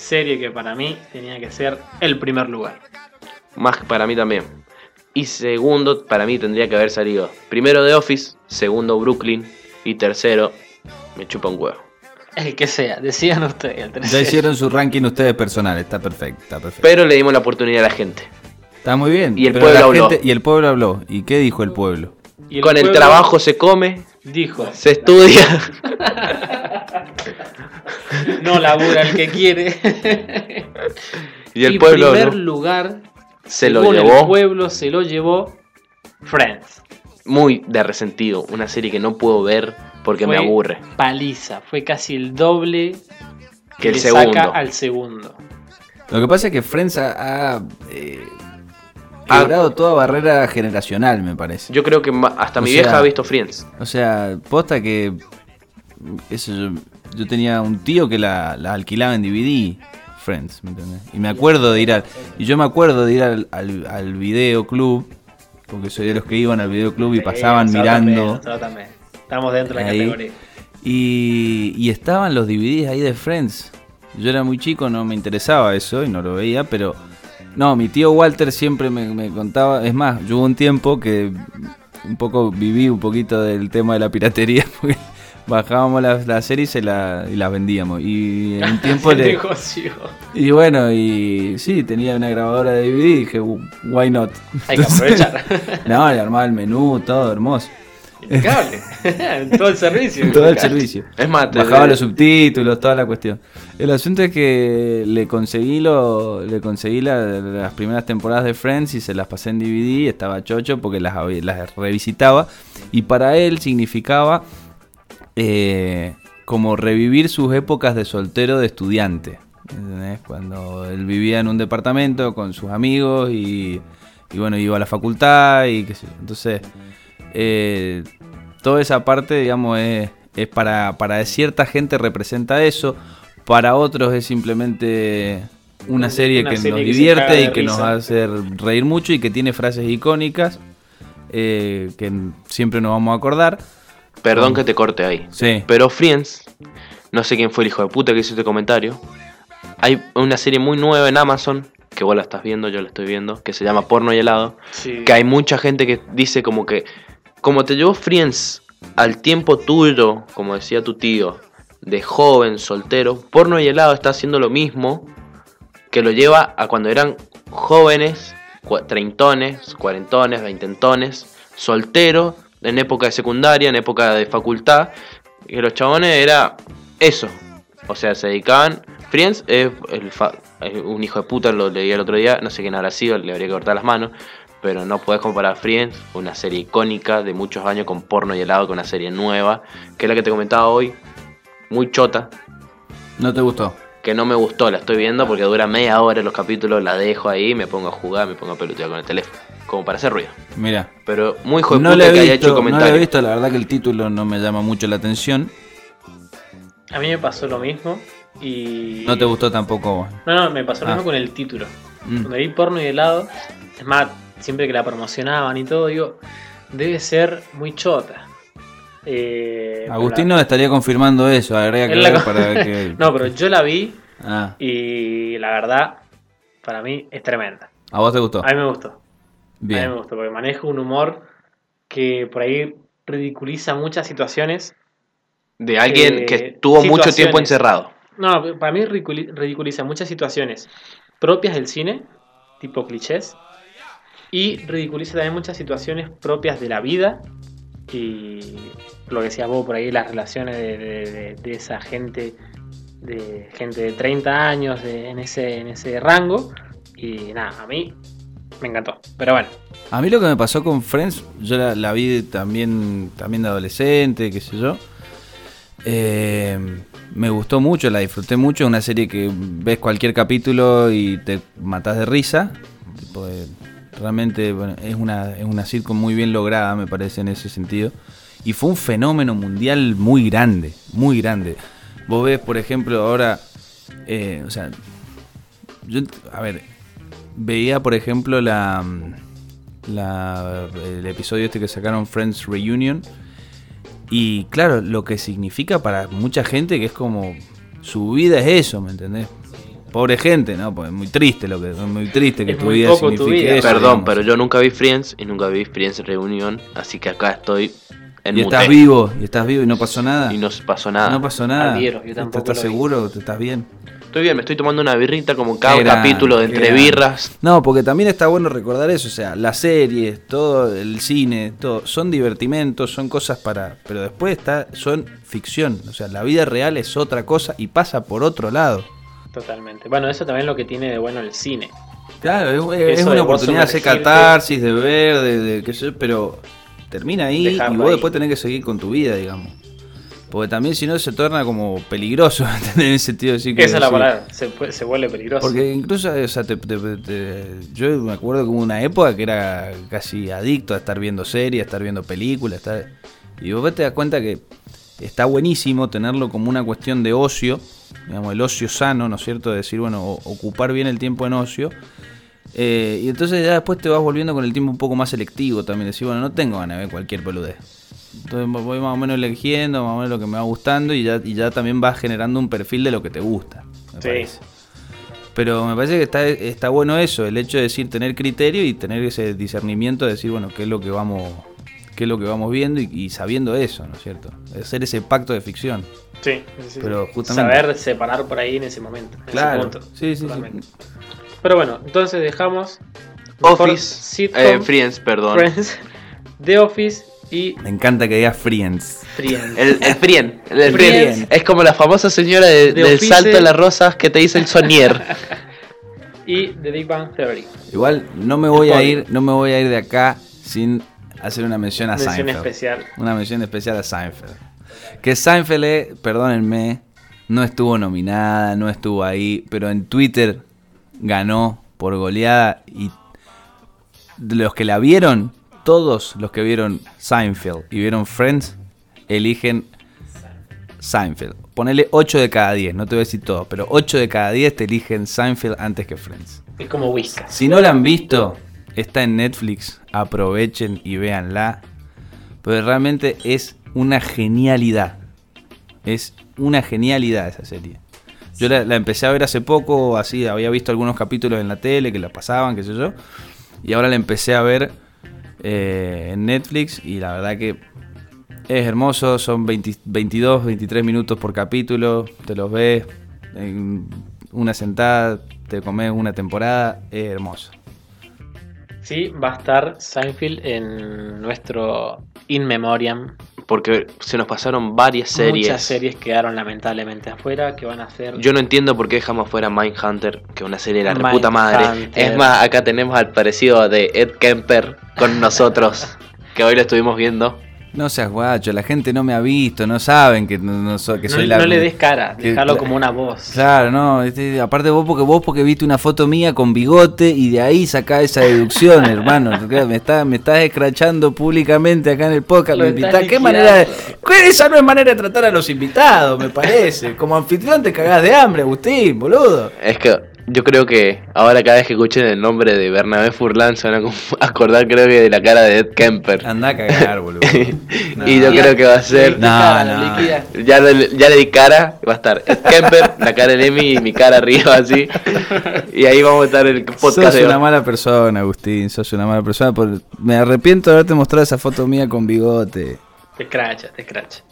Serie que para mí tenía que ser el primer lugar. Más que para mí también. Y segundo, para mí tendría que haber salido primero The Office, segundo Brooklyn y tercero me chupa un huevo. El que sea, decidan ustedes. El Ya hicieron su ranking ustedes personal, está perfecto, está perfecto. Pero le dimos la oportunidad a la gente. Está muy bien. Y el pueblo habló. gente- y el pueblo habló. ¿Y qué dijo el pueblo? Y el Con el trabajo se come, Dijo, se estudia. no labura el que quiere. y el pueblo primer ¿no? lugar, se lo según El llevó pueblo se lo llevó Friends. muy de resentido. Una serie que no puedo ver porque me aburre. Paliza, fue casi el doble Que el le segundo. saca al segundo. Lo que pasa es que Friends ha, ha, eh, Ah. quebrado toda barrera generacional, me parece. Yo creo que hasta O mi sea- vieja ha visto Friends. O sea, posta que. Eso, yo, yo tenía un tío que la, la alquilaba en DVD, Friends, ¿me entendés? Y me acuerdo de ir al. Y yo me acuerdo de ir al, al, al videoclub, porque soy de los que iban al videoclub y pasaban Sí, mirando. nosotros también. Estamos dentro de la Ahí. categoría. Y, y estaban los DVDs ahí de Friends. Yo era muy chico, no me interesaba eso y no lo veía, pero no, mi tío Walter siempre me, me contaba. Es más, yo hubo un tiempo que un poco viví un poquito del tema de la piratería, porque bajábamos las la series y, la, y las vendíamos. Y en un tiempo le. negocio. Y bueno, y sí, tenía una grabadora de DVD y dije, why not? Hay que aprovechar. no, le armaba el menú, todo hermoso. Impecable. Todo el servicio. Todo el servicio. Es más, Bajaba los subtítulos, toda la cuestión. El asunto es que le conseguí lo, le conseguí la- las primeras temporadas de Friends y se las pasé en DVD, estaba chocho porque las, las revisitaba y para él significaba eh, como revivir sus épocas de soltero de estudiante. ¿entendés? Cuando él vivía en un departamento con sus amigos y, y bueno, iba a la facultad y qué sé yo. Entonces, eh, toda esa parte, digamos, es, es para, para cierta gente representa eso, para otros es simplemente una serie Una que serie nos que divierte y que nos risa. hace reír mucho y que tiene frases icónicas eh, que siempre nos vamos a acordar. Perdón que te corte ahí. Sí. Pero Friends, no sé quién fue el hijo de puta que hizo este comentario. Hay una serie muy nueva en Amazon, que vos la estás viendo, yo la estoy viendo, que se llama Porno y helado. Sí. Que hay mucha gente que dice como que, como te llevó Friends al tiempo tuyo, como decía tu tío, de joven, soltero, Porno y helado está haciendo lo mismo que lo lleva a cuando eran jóvenes, treintones, cuarentones, veintentones, solteros, en época de secundaria, en época de facultad, que los chabones era eso. O sea, se dedicaban. Friends es, el fa- un hijo de puta, lo leí el otro día, no sé quién habrá sido, le habría que cortar las manos. Pero no puedes comparar Friends, una serie icónica de muchos años con porno y helado, con una serie nueva, que es la que te comentaba hoy, muy chota, ¿No te gustó? que no me gustó, la estoy viendo porque dura media hora los capítulos, la dejo ahí, me pongo a jugar, me pongo a pelotear con el teléfono, como para hacer ruido. Mira. Pero muy hijo de No que he haya visto, hecho no le he comentarios. visto, la verdad que el título no me llama mucho la atención. A mí me pasó lo mismo y... No te gustó tampoco. No, no, me pasó lo Ah. mismo con el título. Mm. Cuando vi porno y helado, es más, siempre que la promocionaban y todo, digo, debe ser muy chota. Eh, Agustín pero nos estaría confirmando eso, habría que la- para que... la- No, pero yo la vi Ah, y la verdad, para mí es tremenda. ¿a vos te gustó? A mí me gustó. A mí me Bien. gustó porque maneja un humor que por ahí ridiculiza muchas situaciones. De alguien Eh, que estuvo mucho tiempo encerrado. No, para mí ridiculi- ridiculiza muchas situaciones propias del cine, tipo clichés, y ridiculiza también muchas situaciones propias de la vida y lo que decías vos por ahí, las relaciones de, de- de- de esa gente, de gente de 30 años de- en, ese, en ese rango. Y nada, a mí me encantó. Pero bueno, A mí lo que me pasó con Friends, yo la, vi también, también de adolescente, qué sé yo. Eh, me gustó mucho, la disfruté mucho. Es una serie que ves cualquier capítulo y te matas de risa. Tipo, eh, realmente bueno, es, una, es una sitcom muy bien lograda, me parece, en ese sentido. Y fue un fenómeno mundial muy grande, muy grande. Vos ves, por ejemplo, ahora, eh, o sea, yo, a ver, veía, por ejemplo, la, la- el episodio este que sacaron Friends Reunion. Y claro, lo que significa para mucha gente que es como su vida es eso, ¿me entendés? Pobre gente, ¿no? Pues es muy triste lo que es muy triste que Es tu muy vida poco tu signifique vida. eso. Perdón, digamos. pero yo nunca vi Friends y nunca vi Friends Reunión, así que acá estoy En y estás mute. vivo, y estás vivo y no pasó nada. Y no pasó nada. No pasó nada. Adhiero, yo tampoco ¿Estás seguro? ¿Te estás bien? Estoy bien, me estoy tomando una birrita como cada capítulo de entre birras. No, porque también está bueno recordar eso, o sea, las series, todo el cine, todo, son divertimentos, son cosas para, pero después está, son ficción, o sea, la vida real es otra cosa y pasa por otro lado. Totalmente. Bueno, eso también es lo que tiene de bueno el cine. Claro, es, es una oportunidad de hacer catarsis, de ver, de, de qué sé yo, pero termina ahí Dejarlo y vos ahí. después tenés que seguir con tu vida, digamos. Porque también si no se torna como peligroso. En el sentido de decir que Esa es la palabra. Se, vuelve peligroso. Porque incluso, o sea, te- te- te- yo me acuerdo que hubo una época que era casi adicto a estar viendo series, a estar viendo películas, a estar- y vos te das cuenta que está buenísimo tenerlo como una cuestión de ocio, digamos, el ocio sano, ¿no es cierto? De decir, bueno, ocupar bien el tiempo en ocio. Eh, y entonces ya después te vas volviendo con el tiempo un poco más selectivo también, decir, bueno, no tengo ganas de ver cualquier peludez. Entonces voy más o menos eligiendo, más o menos lo que me va gustando y ya, y ya también vas generando un perfil de lo que te gusta. me Sí. parece. Pero me parece que está, está bueno eso, el hecho de decir tener criterio y tener ese discernimiento de decir, bueno, qué es lo que vamos, qué es lo que vamos viendo y, y sabiendo eso, ¿no es cierto? Hacer ese pacto de ficción. Sí, sí, sí. Pero justamente- Saber separar por ahí en ese momento. en ese Claro. punto. Sí, sí, sí. Totalmente. Pero bueno, entonces dejamos. Office, sitcom, eh, Friends, perdón. Friends, The Office y Me encanta que digas Friends. Friends. El, el Frien, el, el Frien. Frien. Es como la famosa señora de- De del Office. salto de las rosas que te dice el sonier. y The Big Bang Theory. Igual no me voy a ir, no me voy a ir de acá sin hacer una mención a Mención Seinfeld. especial. Una mención especial a Seinfeld. Que Seinfeld, eh, perdónenme, no estuvo nominada, no estuvo ahí, pero en Twitter ganó por goleada y los que la vieron, todos los que vieron Seinfeld y vieron Friends, eligen Seinfeld. Ponele 8 de cada 10, no te voy a decir todo, pero 8 de cada 10 te eligen Seinfeld antes que Friends. Es como Whiskas. Si no la han visto, está en Netflix, aprovechen y véanla. Pero realmente es una genialidad. Es una genialidad esa serie. Yo la, empecé a ver hace poco, así, había visto algunos capítulos en la tele que la pasaban, qué sé yo. Y ahora la empecé a ver eh, en Netflix y la verdad que es hermoso, son 20 22, 23 minutos por capítulo, te los ves en una sentada, te comes una temporada, es hermoso. Sí, va a estar Seinfeld en nuestro In Memoriam. Porque se nos pasaron varias series. Muchas series quedaron lamentablemente afuera que van a ser. Yo no entiendo por qué dejamos fuera Mindhunter, que es una serie de la puta madre. Es más, acá tenemos al parecido de Ed Kemper con nosotros, que hoy lo estuvimos viendo. No seas guacho, la gente no me ha visto, no saben que, no, no so- que no, soy la... no le des cara, que- déjalo como una voz. Claro, no, este, aparte vos porque vos porque viste una foto mía con bigote y de ahí sacás esa deducción, hermano. Me estás me estás escrachando públicamente acá en el podcast. Lo me invitás. ¿Qué manera de- ¿Cuál- Esa no es manera de tratar a los invitados, me parece. Como anfitrión te cagás de hambre, Agustín, boludo. Es que yo creo que ahora cada vez que escuchen el nombre de Bernabé Furlan se van a acordar creo que de la cara de Ed Kemper. Anda a cagar, boludo. No. y yo creo que va a ser... No, Cara, no. Ya le, ya le di cara, va a estar Ed Kemper, la cara de Emi y mi cara arriba así. Y ahí vamos a estar el podcast Sos de una mala persona, Agustín. Sos una mala persona. por- Me arrepiento de haberte mostrado esa foto mía con bigote. Te escracha, te escracha.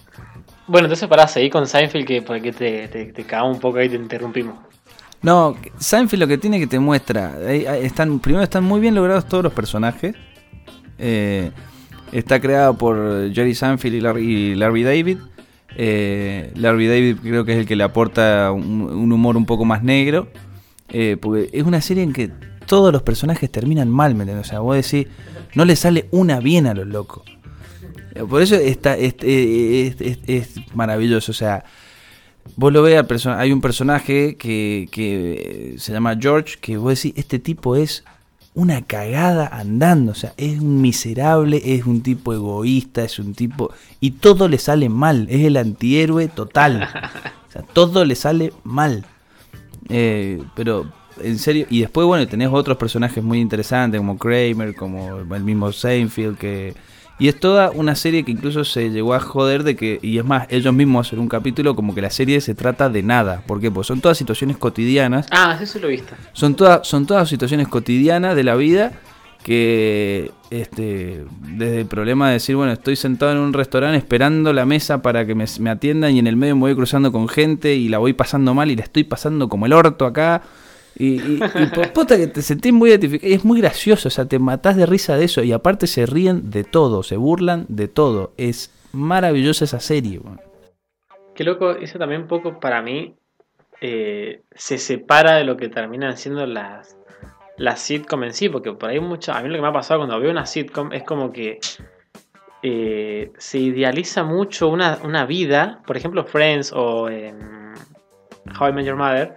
Bueno, entonces para seguir con Seinfeld, que porque te, te, te cagamos un poco ahí y te interrumpimos. No, Seinfeld lo que tiene que te muestra. están, primero están muy bien logrados todos los personajes. Eh, está creado por Jerry Seinfeld y Larry, David. Eh, Larry David creo que es el que le aporta un, humor un poco más negro. Eh, porque es una serie en que todos los personajes terminan mal, ¿me? O sea, vos decís, no le sale una bien a los locos. Eh, Por eso está, es, es- es- es maravilloso. O sea, vos lo ves, al hay un personaje que, que se llama George, que vos decís, este tipo es una cagada andando. O sea, es un miserable, es un tipo egoísta, es un tipo... Y todo le sale mal, es el antihéroe total. O sea, todo le sale mal. Eh, pero, en serio, y después, bueno, tenés otros personajes muy interesantes, como Kramer, como el mismo Seinfeld, que... Y es toda una serie que incluso se llegó a joder de que, y es más, ellos mismos hacen un capítulo como que la serie se trata de nada. ¿Por qué? Porque son todas situaciones cotidianas Ah, eso lo viste. son todas, son todas situaciones cotidianas de la vida que este desde el problema de decir, bueno, estoy sentado en un restaurante esperando la mesa para que me, me atiendan y en el medio me voy cruzando con gente y la voy pasando mal y la estoy pasando como el orto acá. Y, y, puta que te sentís muy identificado. Es muy gracioso, o sea, te matás de risa de eso. Y aparte se ríen de todo, se burlan de todo. Es maravillosa esa serie. weón. Qué loco, eso también un poco para mí eh, se separa de lo que terminan siendo las, las sitcom en sí, porque por ahí mucho, a mí lo que me ha pasado cuando veo una sitcom es como que eh, se idealiza mucho una, una vida, por ejemplo Friends o en How I Met Your Mother,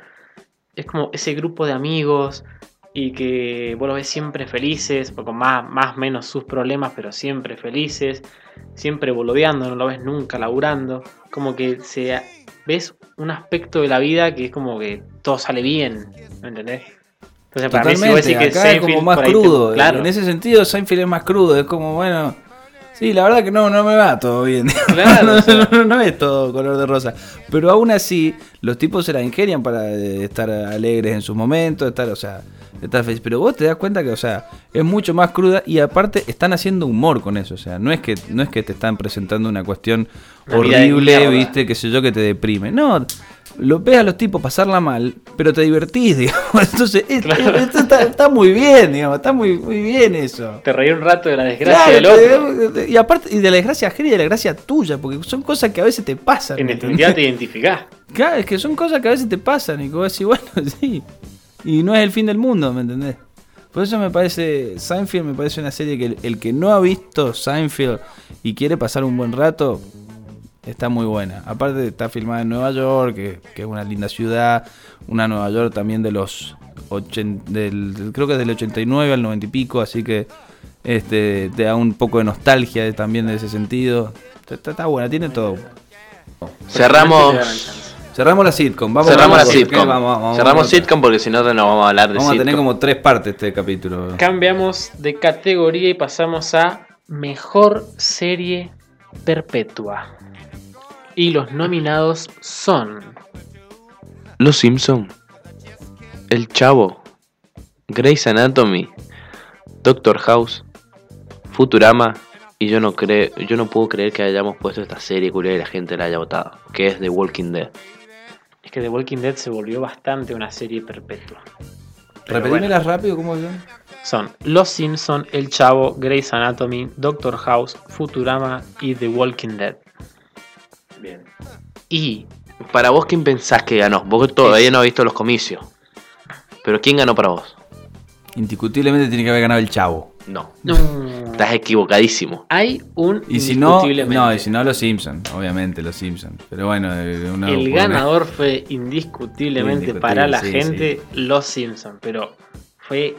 es como ese grupo de amigos y que vos los ves siempre felices, o con más más menos sus problemas, pero siempre felices, siempre boludeando, no lo ves nunca laburando, como que se ves un aspecto de la vida que es como que todo sale bien, ¿me entendés? Entonces para mí si vos Totalmente, decís que acá es como más te- crudo. claro, En ese sentido, Seinfeld es más crudo. Es como, bueno, sí, la verdad que no, no me va todo bien. Claro, no, o sea. no- no es todo color de rosa. Pero aún así, los tipos se la ingenian para eh, estar alegres en sus momentos, estar, o sea, estar felices. Pero vos te das cuenta que, o sea, es mucho más cruda y aparte están haciendo humor con eso. O sea, no es que, no es que te están presentando una cuestión horrible, viste, que sé yo, que te deprime. No, lo ves a los tipos pasarla mal, pero te divertís, digamos. Entonces, es- Claro. esto está, está muy bien, digamos, está muy, muy bien eso. te reí un rato de la desgracia Claro, del otro. y aparte, y de la desgracia ajena y de la gracia tuya, porque son cosas que a veces te pasan. En ¿me definitiva te identificás. Claro, es que son cosas que a veces te pasan y que vos decís, bueno, sí. Y no es el fin del mundo, ¿me entendés? Por eso me parece, Seinfeld me parece una serie que el, el que no ha visto Seinfeld y quiere pasar un buen rato, está muy buena. Aparte está filmada en Nueva York, que, que es una linda ciudad, una Nueva York también de los, ochen- del, creo que es del 89 al 90 y pico, así que este te da un poco de nostalgia también de ese sentido. Está, buena, tiene todo. Cerramos, Cerramos la sitcom, vamos cerramos la vamos, porque sitcom. vamos- vamos- cerramos sitcom porque si no no vamos a hablar de Vamos a tener sitcom. como tres partes este capítulo. Cambiamos de categoría y pasamos a mejor serie perpetua. Y los nominados son Los Simpson, El Chavo, Grey's Anatomy, Doctor House, Futurama y yo no creo, yo no puedo creer que hayamos puesto esta serie culia y la gente la haya votado, que es The Walking Dead. Es que The Walking Dead se volvió bastante una serie perpetua. Repetímelas rápido, ¿cómo son? Son Los Simpson, El Chavo, Grey's Anatomy, Doctor House, Futurama y The Walking Dead. Y Para vos, ¿quién pensás que ganó? Vos todavía no has visto los comicios. Pero ¿quién ganó para vos? Indiscutiblemente tiene que haber ganado el chavo. No. no, Estás equivocadísimo. hay un Y si no, indiscutiblemente. no, y si no los Simpsons, obviamente los Simpsons. Pero bueno, eh, una- el una- ganador fue indiscutiblemente Indiscutible, para la sí, gente Los Simpson, pero fue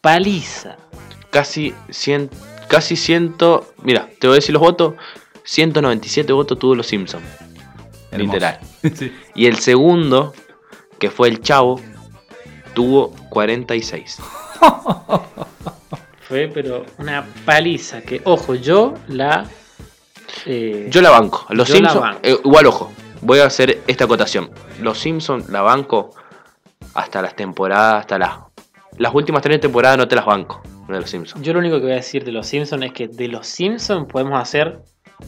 paliza. Casi 100, casi 100, mira, te voy a decir los votos. 197 votos tuvo los Simpsons. Hermoso. Literal. Sí. Y el segundo, que fue el Chavo, tuvo 46. Fue pero una paliza que, ojo, yo la... eh, Yo la banco. Los Simpsons, eh, igual ojo, voy a hacer esta acotación. Los Simpsons la banco hasta las temporadas, hasta las las últimas tres temporadas no te las banco de los Simpsons. Yo lo único que voy a decir de Los Simpsons es que de Los Simpsons podemos hacer,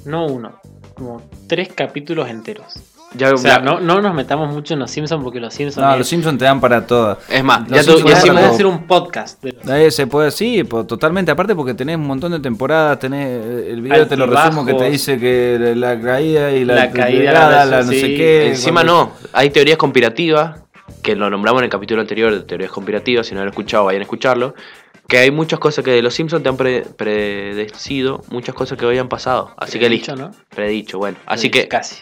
no uno, como tres capítulos enteros. Ya, O sea, ya- no, no nos metamos mucho en Los Simpsons porque Los Simpsons... No, es- los Simpsons te dan para todas. Es más, Los ya, para hicimos- hacer un podcast. de- Ahí se puede, sí, po- totalmente. Aparte porque tenés un montón de temporadas, tenés eh, el video, te lo resumo, que te dice que la caída y la, La caída, la la no sí, sé qué. Encima no, hay teorías conspirativas, que lo nombramos en el capítulo anterior de teorías conspirativas, si no lo han escuchado vayan a escucharlo, que hay muchas cosas que de los Simpsons te han pre- predecido, muchas cosas que hoy han pasado. Así que Predicho, listo. ¿no? Predicho, bueno. Así que Casi.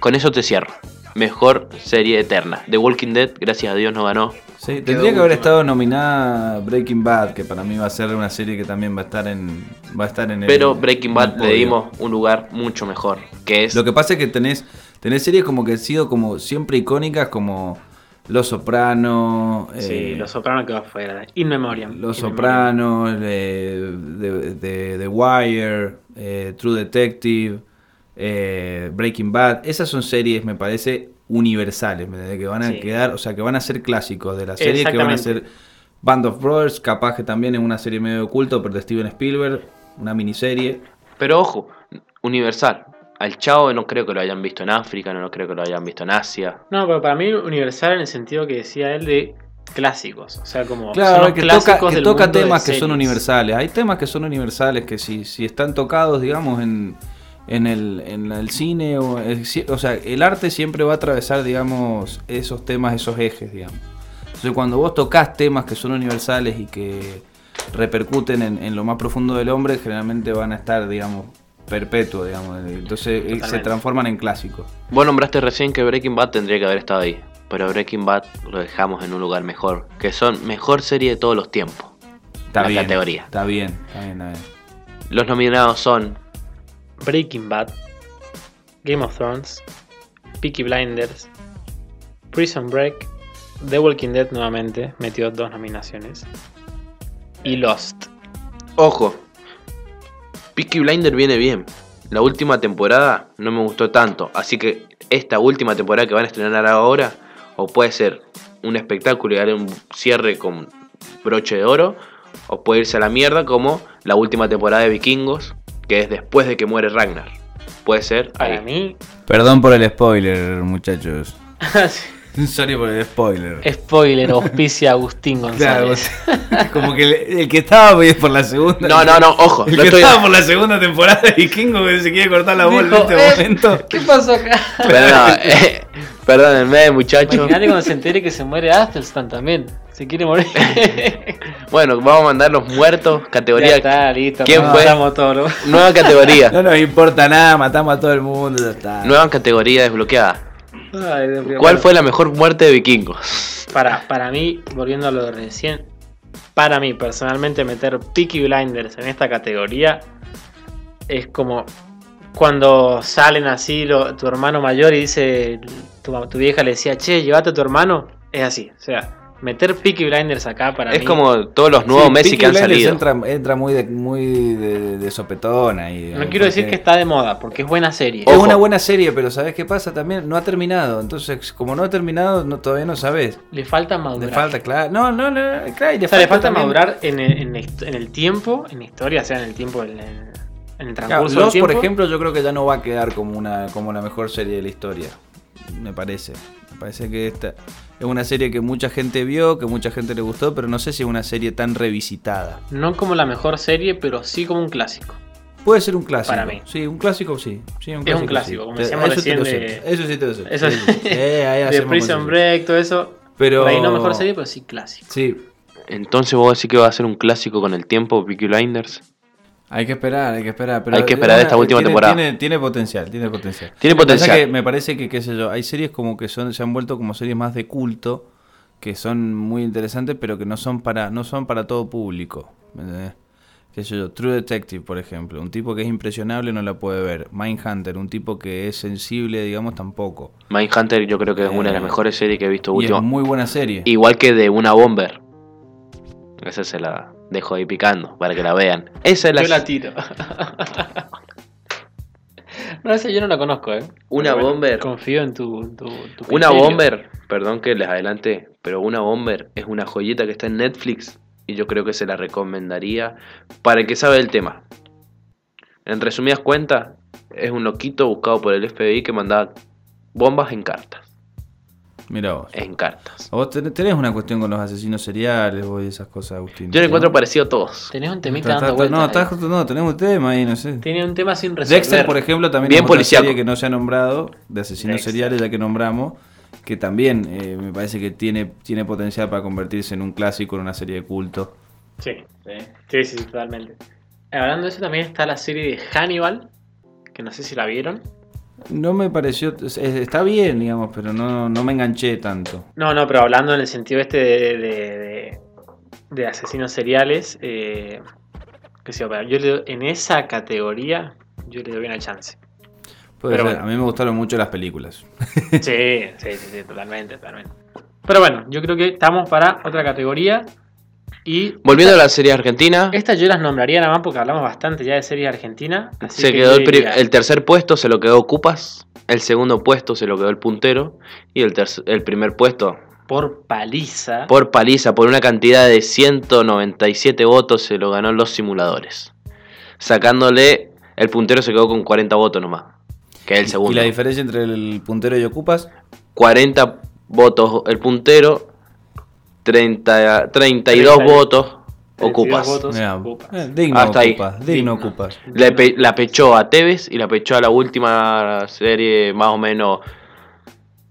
con eso te cierro. Mejor serie eterna. The Walking Dead, gracias a Dios no ganó. Sí, tendría que haber estado nominada Breaking Bad, que para mí va a ser una serie que también va a estar en va a estar en el Pero Breaking Bad el le dimos un lugar mucho mejor, que es Lo que pasa es que tenés tenés series como que han sido como siempre icónicas como Los Sopranos, Sí, eh, Los Sopranos quedó afuera. In Memoriam. Los In Memoriam. Sopranos, eh, de, The Wire, eh, True Detective, eh, Breaking Bad. Esas son series, me parece, universales, que van a Sí. quedar, o sea, que van a ser clásicos de la serie, que van a ser. Band of Brothers, capaz que también es una serie medio de culto, pero de Steven Spielberg, una miniserie. Pero ojo, Universal. Al Chavo no creo que lo hayan visto en África, no creo que lo hayan visto en Asia. No, pero para mí universal en el sentido que decía él de clásicos. O sea, como Claro, son los que toca, clásicos que del toca mundo de temas que son universales. Hay temas que son universales que si, si están tocados, digamos, en, en, el, en el cine, o, ci- o sea, el arte siempre va a atravesar, digamos, esos temas, esos ejes, digamos. Entonces, cuando vos tocas temas que son universales y que repercuten en, en lo más profundo del hombre, generalmente van a estar, digamos, perpetuos, digamos. Entonces, eh, se transforman en clásicos. Vos nombraste recién que Breaking Bad tendría que haber estado ahí. Pero Breaking Bad lo dejamos en un lugar mejor. Que son mejor serie de todos los tiempos. Está La bien. categoría. Está bien, está bien, está bien. Los nominados son Breaking Bad, Game of Thrones, Peaky Blinders, Prison Break, The Walking Dead nuevamente, metió dos nominaciones. Y Lost. Ojo, Peaky Blinder viene bien. La última temporada no me gustó tanto, así que esta última temporada que van a estrenar ahora, o puede ser un espectáculo y darle un cierre con broche de oro, o puede irse a la mierda como la última temporada de Vikingos, que es después de que muere Ragnar. Puede ser Para mí, Perdón por el spoiler, muchachos. Sorry por el spoiler. spoiler, auspicia Agustín Claro, González. como que el, el que estaba por la segunda. No, no, no, ojo, El no que estoy- estaba por la segunda temporada de Vikingo que se quiere cortar la bola en este "Eh, momento. ¿Qué pasó acá? Pero no, eh, perdónenme, muchachos. Imagínate cuando se entere que se muere Athelstan también. Se quiere morir. Bueno, vamos a mandar los muertos, ya categoría. está, listo. ¿Quién fue? matamos todos, ¿no? Nueva categoría. No nos importa nada, matamos a todo el mundo, ya está. Nueva categoría desbloqueada. Ay. ¿Cuál Bueno, fue la mejor muerte de vikingos? Para, para mí, volviendo a lo de recién, para mí personalmente meter Peaky Blinders en esta categoría es como cuando salen así lo- tu hermano mayor y dice, tu, tu vieja le decía, che, llévate a tu hermano, es así. O sea, meter Peaky Blinders acá para Es mí... como todos los nuevos Sí, Messi Peaky que han Blinders salido. Entra, entra muy de, muy de, de sopetón ahí. No quiero decir que está de moda, porque es buena serie. Es Ojo. una buena serie, pero ¿sabes qué pasa también? No ha terminado. Entonces, como no ha terminado, no, todavía no sabes. Le falta Le madurar. falta, claro. No, no, no, claro. y O sea, le falta también- madurar en el, en, el, en el tiempo, en la historia, o sea, en el tiempo, en el, en el Claro, transcurso del tiempo. por ejemplo, yo creo que ya no va a quedar como una como la mejor serie de la historia. Me parece. Me parece que esta es una serie que mucha gente vio, que mucha gente le gustó, pero no sé si es una serie tan revisitada. No como la mejor serie, pero sí como un clásico. Puede ser un clásico. Para mí. Sí, un clásico sí. sí Es un clásico, sí. como decíamos eso te lo recién de- Eso sí te lo. Eso Sí. Eh, ahí de Prison. Break, todo eso. Pero... Por ahí no mejor serie, pero sí clásico. Sí, Entonces vos decís que va a ser un clásico con el tiempo, Peaky Blinders. Hay que esperar, hay que esperar. Pero Hay que esperar es esta última tiene- temporada. Tiene, tiene potencial, tiene potencial. Tiene potencial. que me parece que, qué sé yo, hay series como que son, se han vuelto como series más de culto, que son muy interesantes, pero que no son para, no son para todo público. Qué sé yo, True Detective, por ejemplo. Un tipo que es impresionable no la puede ver. Mindhunter, un tipo que es sensible, digamos, tampoco. Mindhunter yo creo que es una de las Eh, mejores series que he visto Y es último. muy buena serie. Igual que de una bomber. Esa se la dejo ahí picando para que la vean. Esa es la, Yo la tiro. no, esa yo no la conozco, ¿eh? Una bomber. Confío en tu, tu, tu Una bomber, perdón que les adelante, pero una bomber es una joyita que está en Netflix y yo creo que se la recomendaría para el que sabe el tema. En resumidas cuentas, es un loquito buscado por el FBI que mandaba bombas en cartas. Mira vos. En cartas. Vos ten- tenés una cuestión con los asesinos seriales vos y esas cosas, Agustín. Yo le encuentro parecido a todos. Tenés un temita dando vueltas. no, ahí. está justo- no, tenemos un tema ahí, no sé. Tiene un tema sin resolver. Dexter, por ejemplo, también Bien es policíaco. serie que no se ha nombrado, de asesinos Dexter. seriales, ya que nombramos, que también eh, me parece que tiene, tiene potencial para convertirse en un clásico, en una serie de culto. Sí, sí, sí, sí, totalmente. Hablando de eso, también está la serie de Hannibal, que no sé si la vieron. No me pareció, es- está bien, digamos, pero no, no me enganché tanto. No, no, pero hablando en el sentido este de, de, de- de asesinos seriales, eh, que sé yo, le doy- en esa categoría yo le doy una chance. Puede Pero ser, bueno. A mí me gustaron mucho las películas. Sí, sí, sí, sí, totalmente, totalmente. Pero bueno, yo creo que estamos para otra categoría. Y Volviendo a la serie argentina, esta yo las nombraría nada más porque hablamos bastante ya de series argentinas. así se que quedó el, el tercer puesto, se lo quedó Cupas. El segundo puesto se lo quedó el puntero. Y el, el primer puesto por paliza. Por paliza, por una cantidad de 197 votos se lo ganó los simuladores. Sacándole, el puntero se quedó con 40 votos nomás. Que es el segundo. ¿Y la diferencia entre el puntero y Ocupas? 40 votos el puntero, 30, 32 32 votos 32 ocupas. votos, Mirá, Ocupas. eh, digno Hasta ahí. Ocupas, digno Digno. Ocupas. Le pe- la pechó a Tevez y la pechó a la última serie más o menos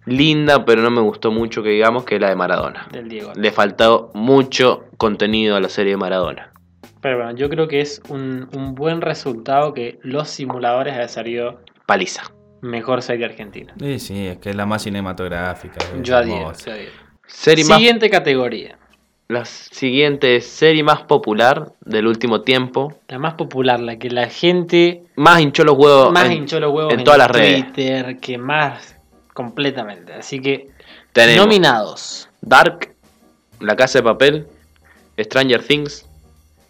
linda, pero no me gustó mucho que digamos que es la de Maradona. Del Diego. Le faltó mucho contenido a la serie de Maradona. Pero bueno, yo creo que es un, un buen resultado que los simuladores haya salido Paliza. mejor serie argentina. Sí, sí, es que es la más cinematográfica. Yo adhiero, hermosa. yo adhiero. Serie más, Siguiente categoría. la siguiente serie más popular del último tiempo. La más popular, la que la gente Más hinchó los huevos más en, hinchó los huevos en todas las redes. Twitter, que más completamente. Así que Tenemos nominados. Dark, La Casa de Papel, Stranger Things,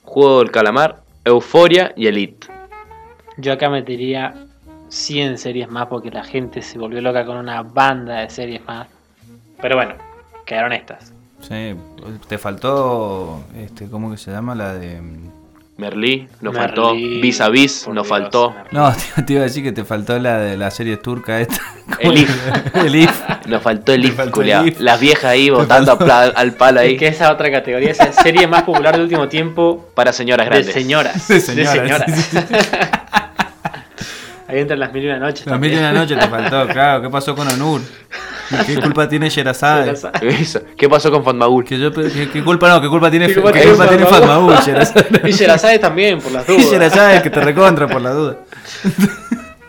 Juego del Calamar, Euforia y Elite. Yo acá metería 100 series más porque la gente se volvió loca con una banda de series más. Pero bueno, quedaron estas. Sí, te faltó, este, ¿cómo que se llama? La de... Merlí, nos Merlí, faltó. Vis a Vis, nos Dios, faltó. Merlí. No, te, te iba a decir que te faltó la de la serie turca esta. ¿Cómo Elif. era? Elif. Nos faltó culiao. Elif. Las viejas ahí pla- al palo Y ahí. que esa otra categoría, esa serie más popular del último tiempo Para señoras de grandes. señoras. De señoras, De señoras. Ahí entran las mil y una noches. Las mil y una noche te faltó, claro. ¿Qué pasó con Onur? ¿Qué culpa tiene Sherazade? ¿Qué pasó con yo, ¿qué, qué culpa no? ¿Qué culpa tiene, ¿Qué qué culpa tiene? Sherazade? Y Sherazade también, por las Y dudas. Sherazade, que te recontra por la duda.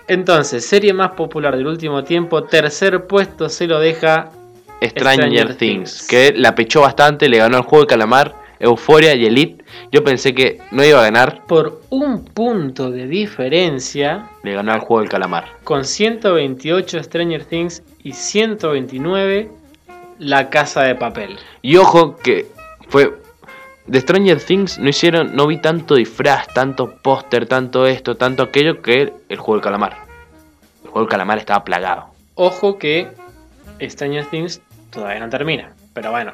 Entonces, serie más popular del último tiempo, tercer puesto se lo deja Stranger, Stranger Things. Things. Que la pechó bastante, le ganó el juego de calamar, Euforia y Elite. Yo pensé que no iba a ganar, por un punto de diferencia, le ganó al juego del calamar. con 128 Stranger Things y 129 La Casa de Papel. Y ojo que fue. De Stranger Things no hicieron, no vi tanto disfraz, tanto póster, tanto esto, tanto aquello que el juego del calamar. El juego del calamar estaba plagado. Ojo que Stranger Things todavía no termina, pero bueno,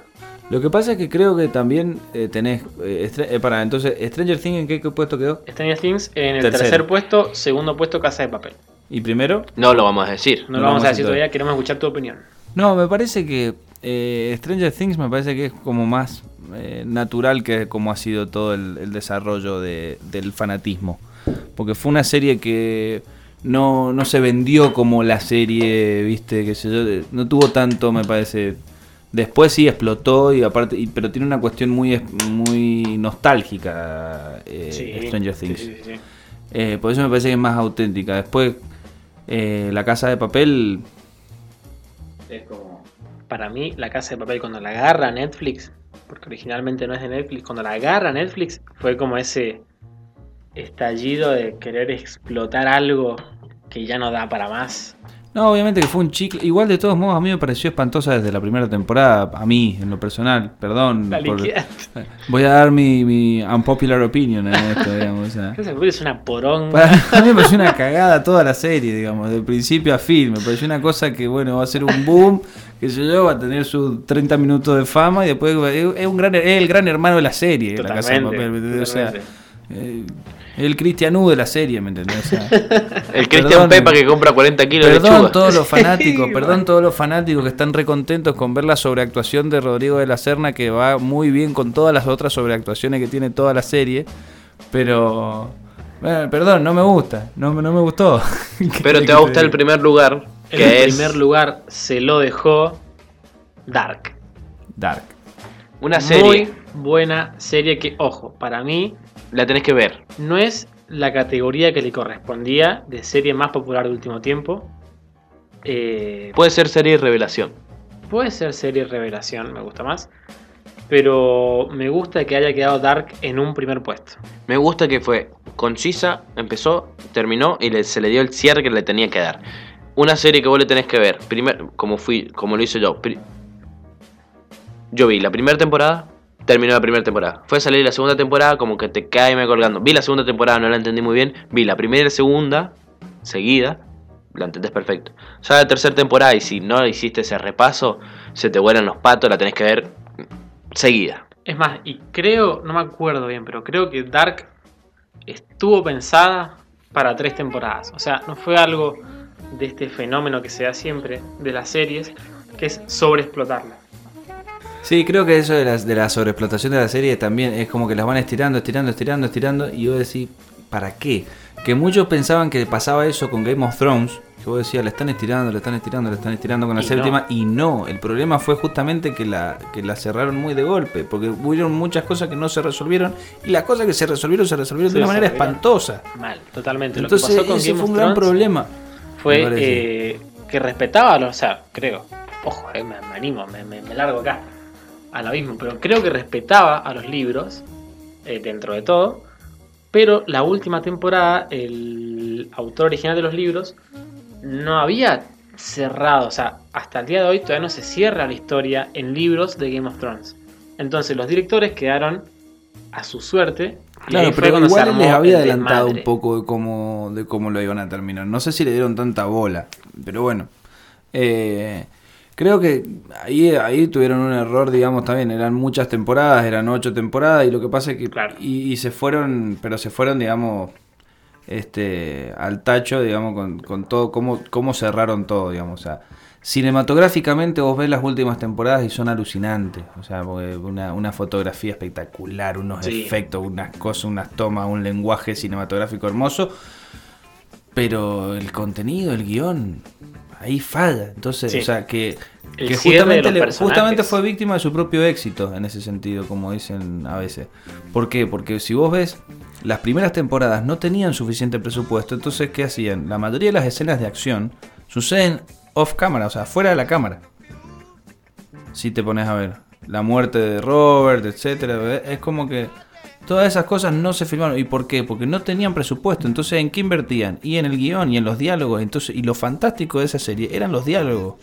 Lo que pasa es que creo que también eh, tenés. eh, eh, para, entonces, ¿Stranger Things en qué, qué puesto quedó? Stranger Things en el tercer puesto, segundo puesto Casa de Papel. ¿Y primero? No lo vamos a decir. No, No lo vamos a vamos a decir todavía. todavía, queremos escuchar tu opinión. No, me parece que eh, Stranger Things me parece que es como más eh, natural que como ha sido todo el, el desarrollo de- del fanatismo. Porque fue una serie que no, no se vendió como la serie, viste, qué sé yo, no tuvo tanto, me parece. Después sí explotó y aparte, y- pero tiene una cuestión muy, muy nostálgica eh, Stranger Things. sí, sí. Eh, por eso me parece que es más auténtica. Después, eh, La Casa de Papel es como... Para mí, La Casa de Papel, cuando la agarra Netflix, porque originalmente no es de Netflix, cuando la agarra Netflix, fue como ese estallido de querer explotar algo que ya no da para más. No, obviamente que fue un chicle. Igual de todos modos a mí me pareció espantosa desde la primera temporada. A mí, en lo personal. Perdón. La por-. Voy a dar mi, mi unpopular opinion en esto, digamos. o sea. Es una poronga. Para mí me pareció una cagada toda la serie, digamos, de principio a fin. Me pareció una cosa que, bueno, va a ser un boom, que sé yo, va a tener sus 30 minutos de fama y después es un gran, es el gran hermano de la serie, la casa de papel. O sea, eh, el Cristian U de la serie, ¿me entendés? O sea, El Christian Perdón, Pepa que compra 40 kilos de Perdón todos los fanáticos, perdón todos los fanáticos que están recontentos con ver la sobreactuación de Rodrigo de la Serna que va muy bien con todas las otras sobreactuaciones que tiene toda la serie, pero bueno, perdón, no me gusta, no, me- no me gustó. Pero te va a gustar el primer lugar, En que el es primer lugar se lo dejó Dark. Dark. una serie. Muy buena serie que, ojo, para mí La tenés que ver. no es la categoría que le correspondía de serie más popular de último tiempo. Eh, Puede ser serie revelación. puede ser serie revelación, me gusta más. Pero me gusta que haya quedado Dark en un primer puesto. Me gusta que fue concisa, empezó, terminó y le- se le dio el cierre que le tenía que dar. Una serie que vos le tenés que ver, primer, como fui, como lo hice yo. yo vi la primera temporada, terminó la primera temporada. Fue a salir la segunda temporada, como que te cae me colgando. Vi la segunda temporada, no la entendí muy bien. Vi la primera y la segunda, seguida, la entendés perfecto. Ya la tercera temporada, y si no hiciste ese repaso, se te vuelan los patos, la tenés que ver seguida. Es más, y creo, no me acuerdo bien, pero creo que Dark estuvo pensada para tres temporadas. O sea, no fue algo de este fenómeno que se da siempre de las series, que es sobreexplotarla. Sí, creo que eso de la, de la sobreexplotación de la serie también es como que las van estirando, estirando, estirando, estirando. Y yo decís, ¿para qué? Que muchos pensaban que pasaba eso con Game of Thrones. Que vos decías, le están estirando, le están estirando, le están estirando con la Y séptima. no. Y no, el problema fue justamente que la, que la cerraron muy de golpe. Porque hubieron muchas cosas que no se resolvieron. Y las cosas que se resolvieron, se resolvieron de una manera espantosa. Mal, totalmente. Entonces, Lo que pasó con ese Game fue un gran Thrones problema. Fue eh, que respetaba, o sea, creo, ojo, eh, me, me animo, me, me- me largo acá al abismo, pero creo que respetaba a los libros eh, dentro de todo, pero la última temporada el autor original de los libros no había cerrado, o sea, hasta el día de hoy todavía no se cierra la historia en libros de Game of Thrones. Entonces los directores quedaron a su suerte. Claro, pero cuando se igual les había el adelantado un poco de cómo, de cómo lo iban a terminar. No sé si le dieron tanta bola, pero bueno. Eh, creo que ahí, ahí tuvieron un error, digamos, también. Eran muchas temporadas, eran ocho temporadas, y lo que pasa es que. Claro. Y, y se fueron, pero se fueron, digamos, este al tacho, digamos, con, con todo, cómo, cómo cerraron todo, digamos. O sea, cinematográficamente vos ves las últimas temporadas y son alucinantes. O sea, porque una, una fotografía espectacular, unos Sí. efectos, unas cosas, unas tomas, un lenguaje cinematográfico hermoso. Pero el contenido, el guion, ahí falla. Entonces, Sí. o sea, que, justamente, le- justamente fue víctima de su propio éxito en ese sentido, como dicen a veces. ¿Por qué? Porque si vos ves, las primeras temporadas no tenían suficiente presupuesto, entonces, ¿qué hacían? La mayoría de las escenas de acción suceden off cámara, o sea, fuera de la cámara. Si te pones a ver, la muerte de Robert, etcétera, es como que todas esas cosas no se filmaron. ¿Y por qué? Porque no tenían presupuesto. Entonces, ¿en qué invertían? Y en el guion y en los diálogos. Entonces, y lo fantástico de esa serie eran los diálogos.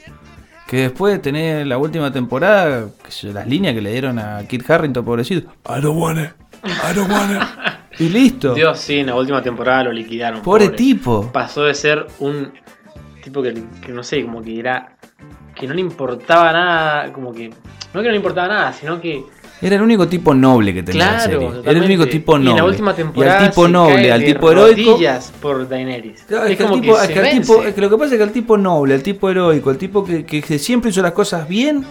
Que después de tener la última temporada, qué sé yo, las líneas que le dieron a Kit Harrington, pobrecito. I don't want it. I don't want it. Y listo. Dios, sí, en la última temporada lo liquidaron. Pobre tipo. Pasó de ser un tipo que, que no sé, como que era. que no le importaba nada, como que. No que no le importaba nada, sino que. Era el único tipo noble que tenía la Claro, serie. Era el único tipo Y en noble. la última temporada. y al tipo noble, al tipo heroico. por Daenerys. Claro, es es, que el como tipo, que es se que el vence. tipo- es que lo que pasa es que el tipo noble, el tipo heroico, el tipo que, siempre hizo las cosas bien,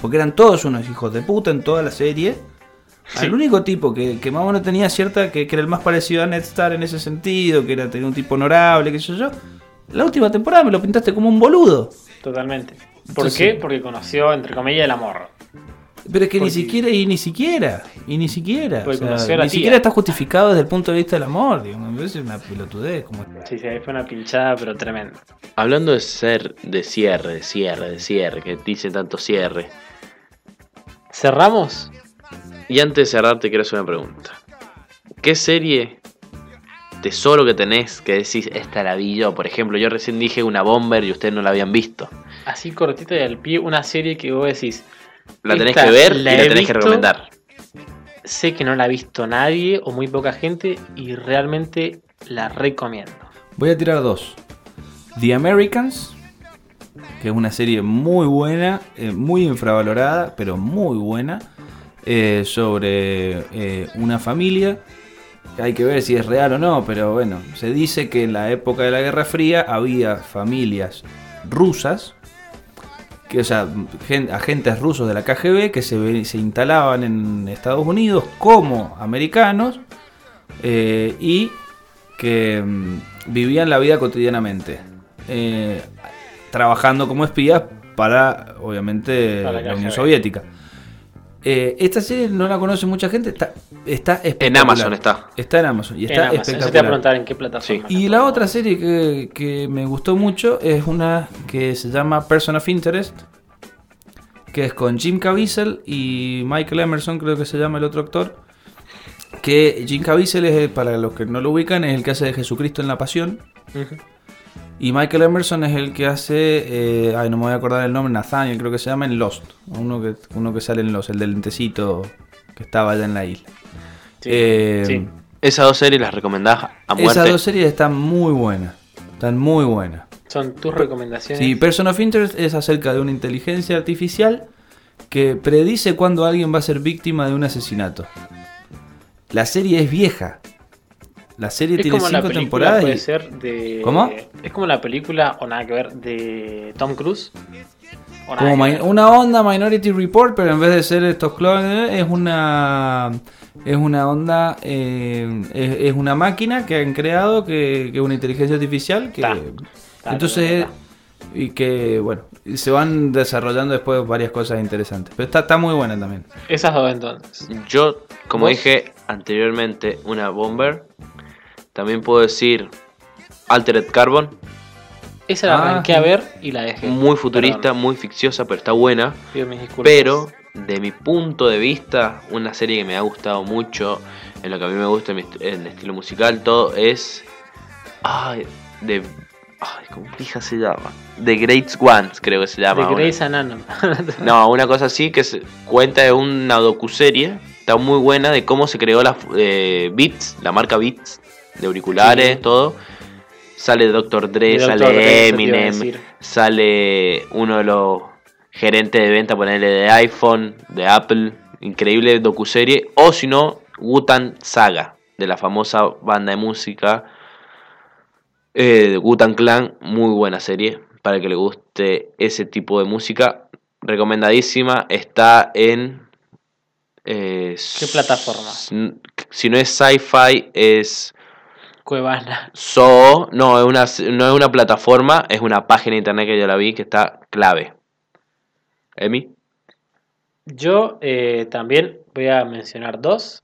porque eran todos unos hijos de puta en toda la serie. Sí. El único tipo que, que más o menos tenía cierta, que, que era el más parecido a Ned Stark en ese sentido, que era tener un tipo honorable, qué sé yo. La última temporada me lo pintaste como un boludo. Totalmente. ¿Por Entonces- qué? Porque conoció, entre comillas, el amor. Pero es que ni siquiera, y ni siquiera, y ni siquiera. O sea, ni tía. siquiera está justificado desde el punto de vista del amor, digo, me parece una pelotudez. Como... Sí, sí, ahí fue una pinchada, pero tremenda. Hablando de ser de cierre, de cierre, de cierre, que dice tanto cierre. ¿Cerramos? Y antes de cerrar te quiero hacer una pregunta. ¿Qué serie tesoro que tenés que decís esta la vi yo? Por ejemplo, yo recién dije una Bomber y ustedes no la habían visto. Así cortito y al pie, una serie que vos decís. La tenés Esta que ver la y la tenés que recomendar. Sé que no la ha visto nadie o muy poca gente y realmente la recomiendo. Voy a tirar dos. The Americans, que es una serie muy buena, eh, muy infravalorada, pero muy buena, eh, sobre eh, una familia. Hay que ver si es real o no, pero bueno, se dice que en la época de la Guerra Fría había familias rusas, que, o sea, gen- agentes rusos de la KGB que se, se instalaban en Estados Unidos como americanos eh, y que mm, vivían la vida cotidianamente, eh, trabajando como espías para, obviamente, Para la la Unión. Soviética. Eh, esta serie no la conoce mucha gente, está, está espectacular. Amazon está. Está en Amazon y En está te a preguntar en qué plataforma. Y la otra serie que, que me gustó mucho es una que se llama Person of Interest, que es con Jim Caviezel y Michael Emerson, creo que se llama el otro actor. Que Jim Caviezel es, el- para los que no lo ubican, es el que hace de Jesucristo en la Pasión. Y Michael Emerson es el que hace, eh, ay, no me voy a acordar el nombre, Nathaniel creo que se llama en Lost. Uno que, uno que sale en Lost, el del lentecito que estaba allá en la isla. Sí, Eh, sí. Esas dos series las recomendás a muerte. Esas dos series están muy buenas. Están muy buenas. Son tus recomendaciones. Sí, Person of Interest es acerca de una inteligencia artificial que predice cuándo alguien va a ser víctima de un asesinato. La serie es vieja. La serie es tiene como la cinco película, temporadas puede y ser de... ¿Cómo? Es como la película, o nada que ver, de Tom Cruise. Como una onda Minority Report, pero en vez de ser estos clones, es una es una onda eh, es, es una máquina que han creado que que es una inteligencia artificial que Ta. Ta, entonces ta, y que bueno y se van desarrollando después varias cosas interesantes. Pero está, está muy buena también. Esas dos entonces. Yo, como ¿Vos? dije anteriormente, una Bomber. También puedo decir Altered Carbon. Esa la Ah, arranqué a ver y la dejé. Muy futurista, Perdón, muy ficciosa, pero está buena. pido mis disculpas. Pero, de mi punto de vista, una serie que me ha gustado mucho, en lo que a mí me gusta, en el estilo musical, todo es. Ay, de. Ay, ¿cómo pija se llama? The Great Ones, creo que se llama. De una- Grey's Anatomy. No, una cosa así que se cuenta de una docuserie. Está muy buena de cómo se creó la eh, Beats, la marca Beats, de auriculares, Sí. todo. Sale Dr. Dre, sale Dre, Eminem, sale uno de los gerentes de venta, ponerle de iPhone, de Apple. Increíble docuserie. O si no, Wutan Saga, de la famosa banda de música eh, Clan. Muy buena serie. Para que le guste ese tipo de música. Recomendadísima. Está en. eh, ¿Qué plataforma? Si no es sci-fi, es. Cuevana. So, no es, una, no es una plataforma, es una página de internet que yo la vi que está clave. ¿Emi? Yo eh, también voy a mencionar dos.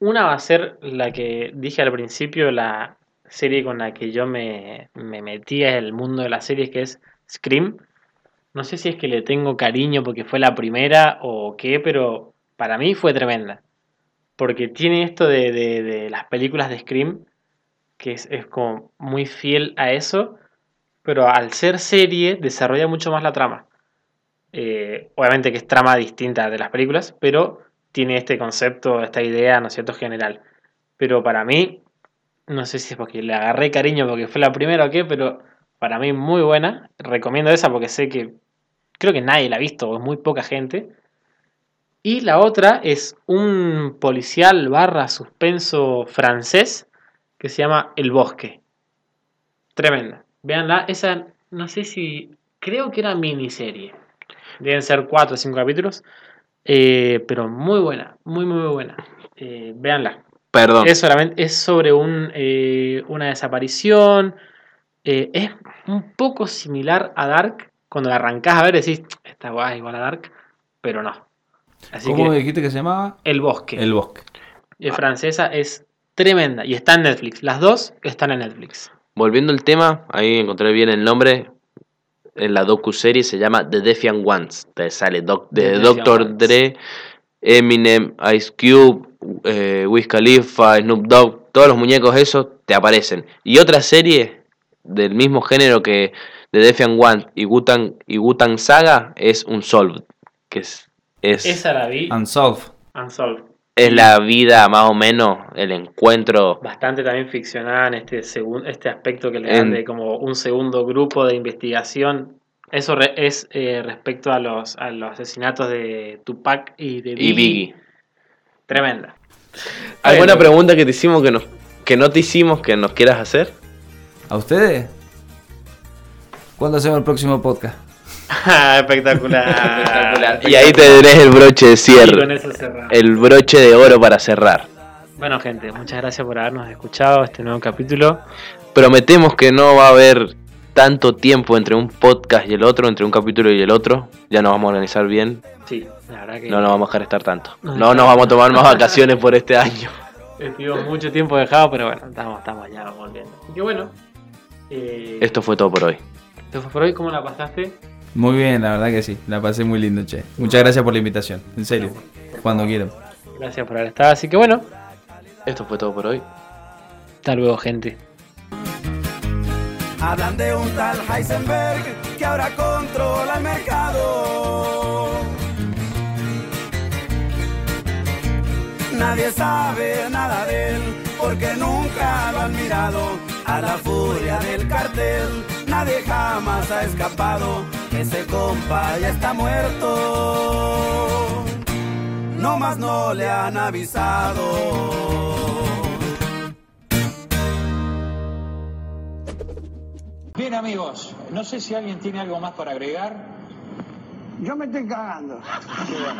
Una va a ser la que dije al principio, la serie con la que yo me, me metí en el mundo de las series, que es Scream. No sé si es que le tengo cariño porque fue la primera o qué, pero para mí fue tremenda. Porque tiene esto de, de- de las películas de Scream, que es, como muy fiel a eso, pero al ser serie desarrolla mucho más la trama. Eh, obviamente que es trama distinta de las películas, pero tiene este concepto, esta idea, ¿no es cierto?, general. Pero para mí, no sé si es porque le agarré cariño porque fue la primera o qué, pero para mí muy buena. Recomiendo esa porque sé que creo que nadie la ha visto, o es muy poca gente. Y la otra es un policial barra suspenso francés que se llama El Bosque. Tremenda. Véanla, esa no sé si. Creo que era miniserie. Deben ser 4 o 5 capítulos. eh, pero muy buena, muy, muy buena. Eh, véanla. Perdón. Es, solamente, es sobre un, eh, una desaparición. eh, es un poco similar a Dark. Cuando la arrancás a ver decís, está guay, igual a Dark. Pero no. Así ¿Cómo que dijiste que se llamaba? El Bosque. El bosque. Es francesa, es tremenda. Y está en Netflix. Las dos están en Netflix. Volviendo al tema, ahí encontré bien el nombre. En la docu-serie se llama The Defiant Ones. Te sale doc- The Dr. Ones. Dre, Eminem, Ice Cube, eh, Wiz Khalifa, Snoop Dogg. Todos los muñecos esos te aparecen. Y otra serie del mismo género que The Defiant Ones y Wu-Tang y Wu-Tang Saga es Unsolved. Que es, es, Esa la vi. Unsolved. Unsolved. Es la vida más o menos, el encuentro. Bastante también ficcionada en este, segun- este aspecto que le dan En- de como un segundo grupo de investigación. Eso re- es eh, respecto a los, a los asesinatos de Tupac y de Biggie. Y Biggie. Tremenda. ¿Alguna Bueno. pregunta que te hicimos que, nos, que no te hicimos que nos quieras hacer? ¿A ustedes? ¿Cuándo hacemos el próximo podcast? Espectacular. Y ahí te tenés el broche de Y con cierre. eso cerramos. El broche de oro para cerrar. Bueno, gente, muchas gracias por habernos escuchado este nuevo capítulo. Prometemos que no va a haber tanto tiempo entre un podcast y el otro, entre un capítulo y el otro. Ya nos vamos a organizar bien. Sí, la verdad que No nos vamos a dejar estar tanto. No, No nos vamos a tomar más vacaciones por este año. estuvimos mucho tiempo dejados, pero bueno, estamos, estamos ya volviendo. Así que bueno, eh, Esto fue todo por hoy. esto fue por hoy. ¿Cómo la pasaste? Muy bien, la verdad que sí. La pasé muy lindo, che. Muchas gracias por la invitación. En serio. Cuando quieran. Gracias por haber estado. Así que bueno, Esto fue todo por hoy. hasta luego, gente. Hablan de un tal Heisenberg que ahora controla el mercado. Nadie sabe nada de él porque nunca lo han mirado. a la furia del cartel. Nadie jamás ha escapado, ese compa ya está muerto. No más no le han avisado. Bien amigos, no sé si alguien tiene algo más para agregar. Yo me estoy cagando. Qué bueno.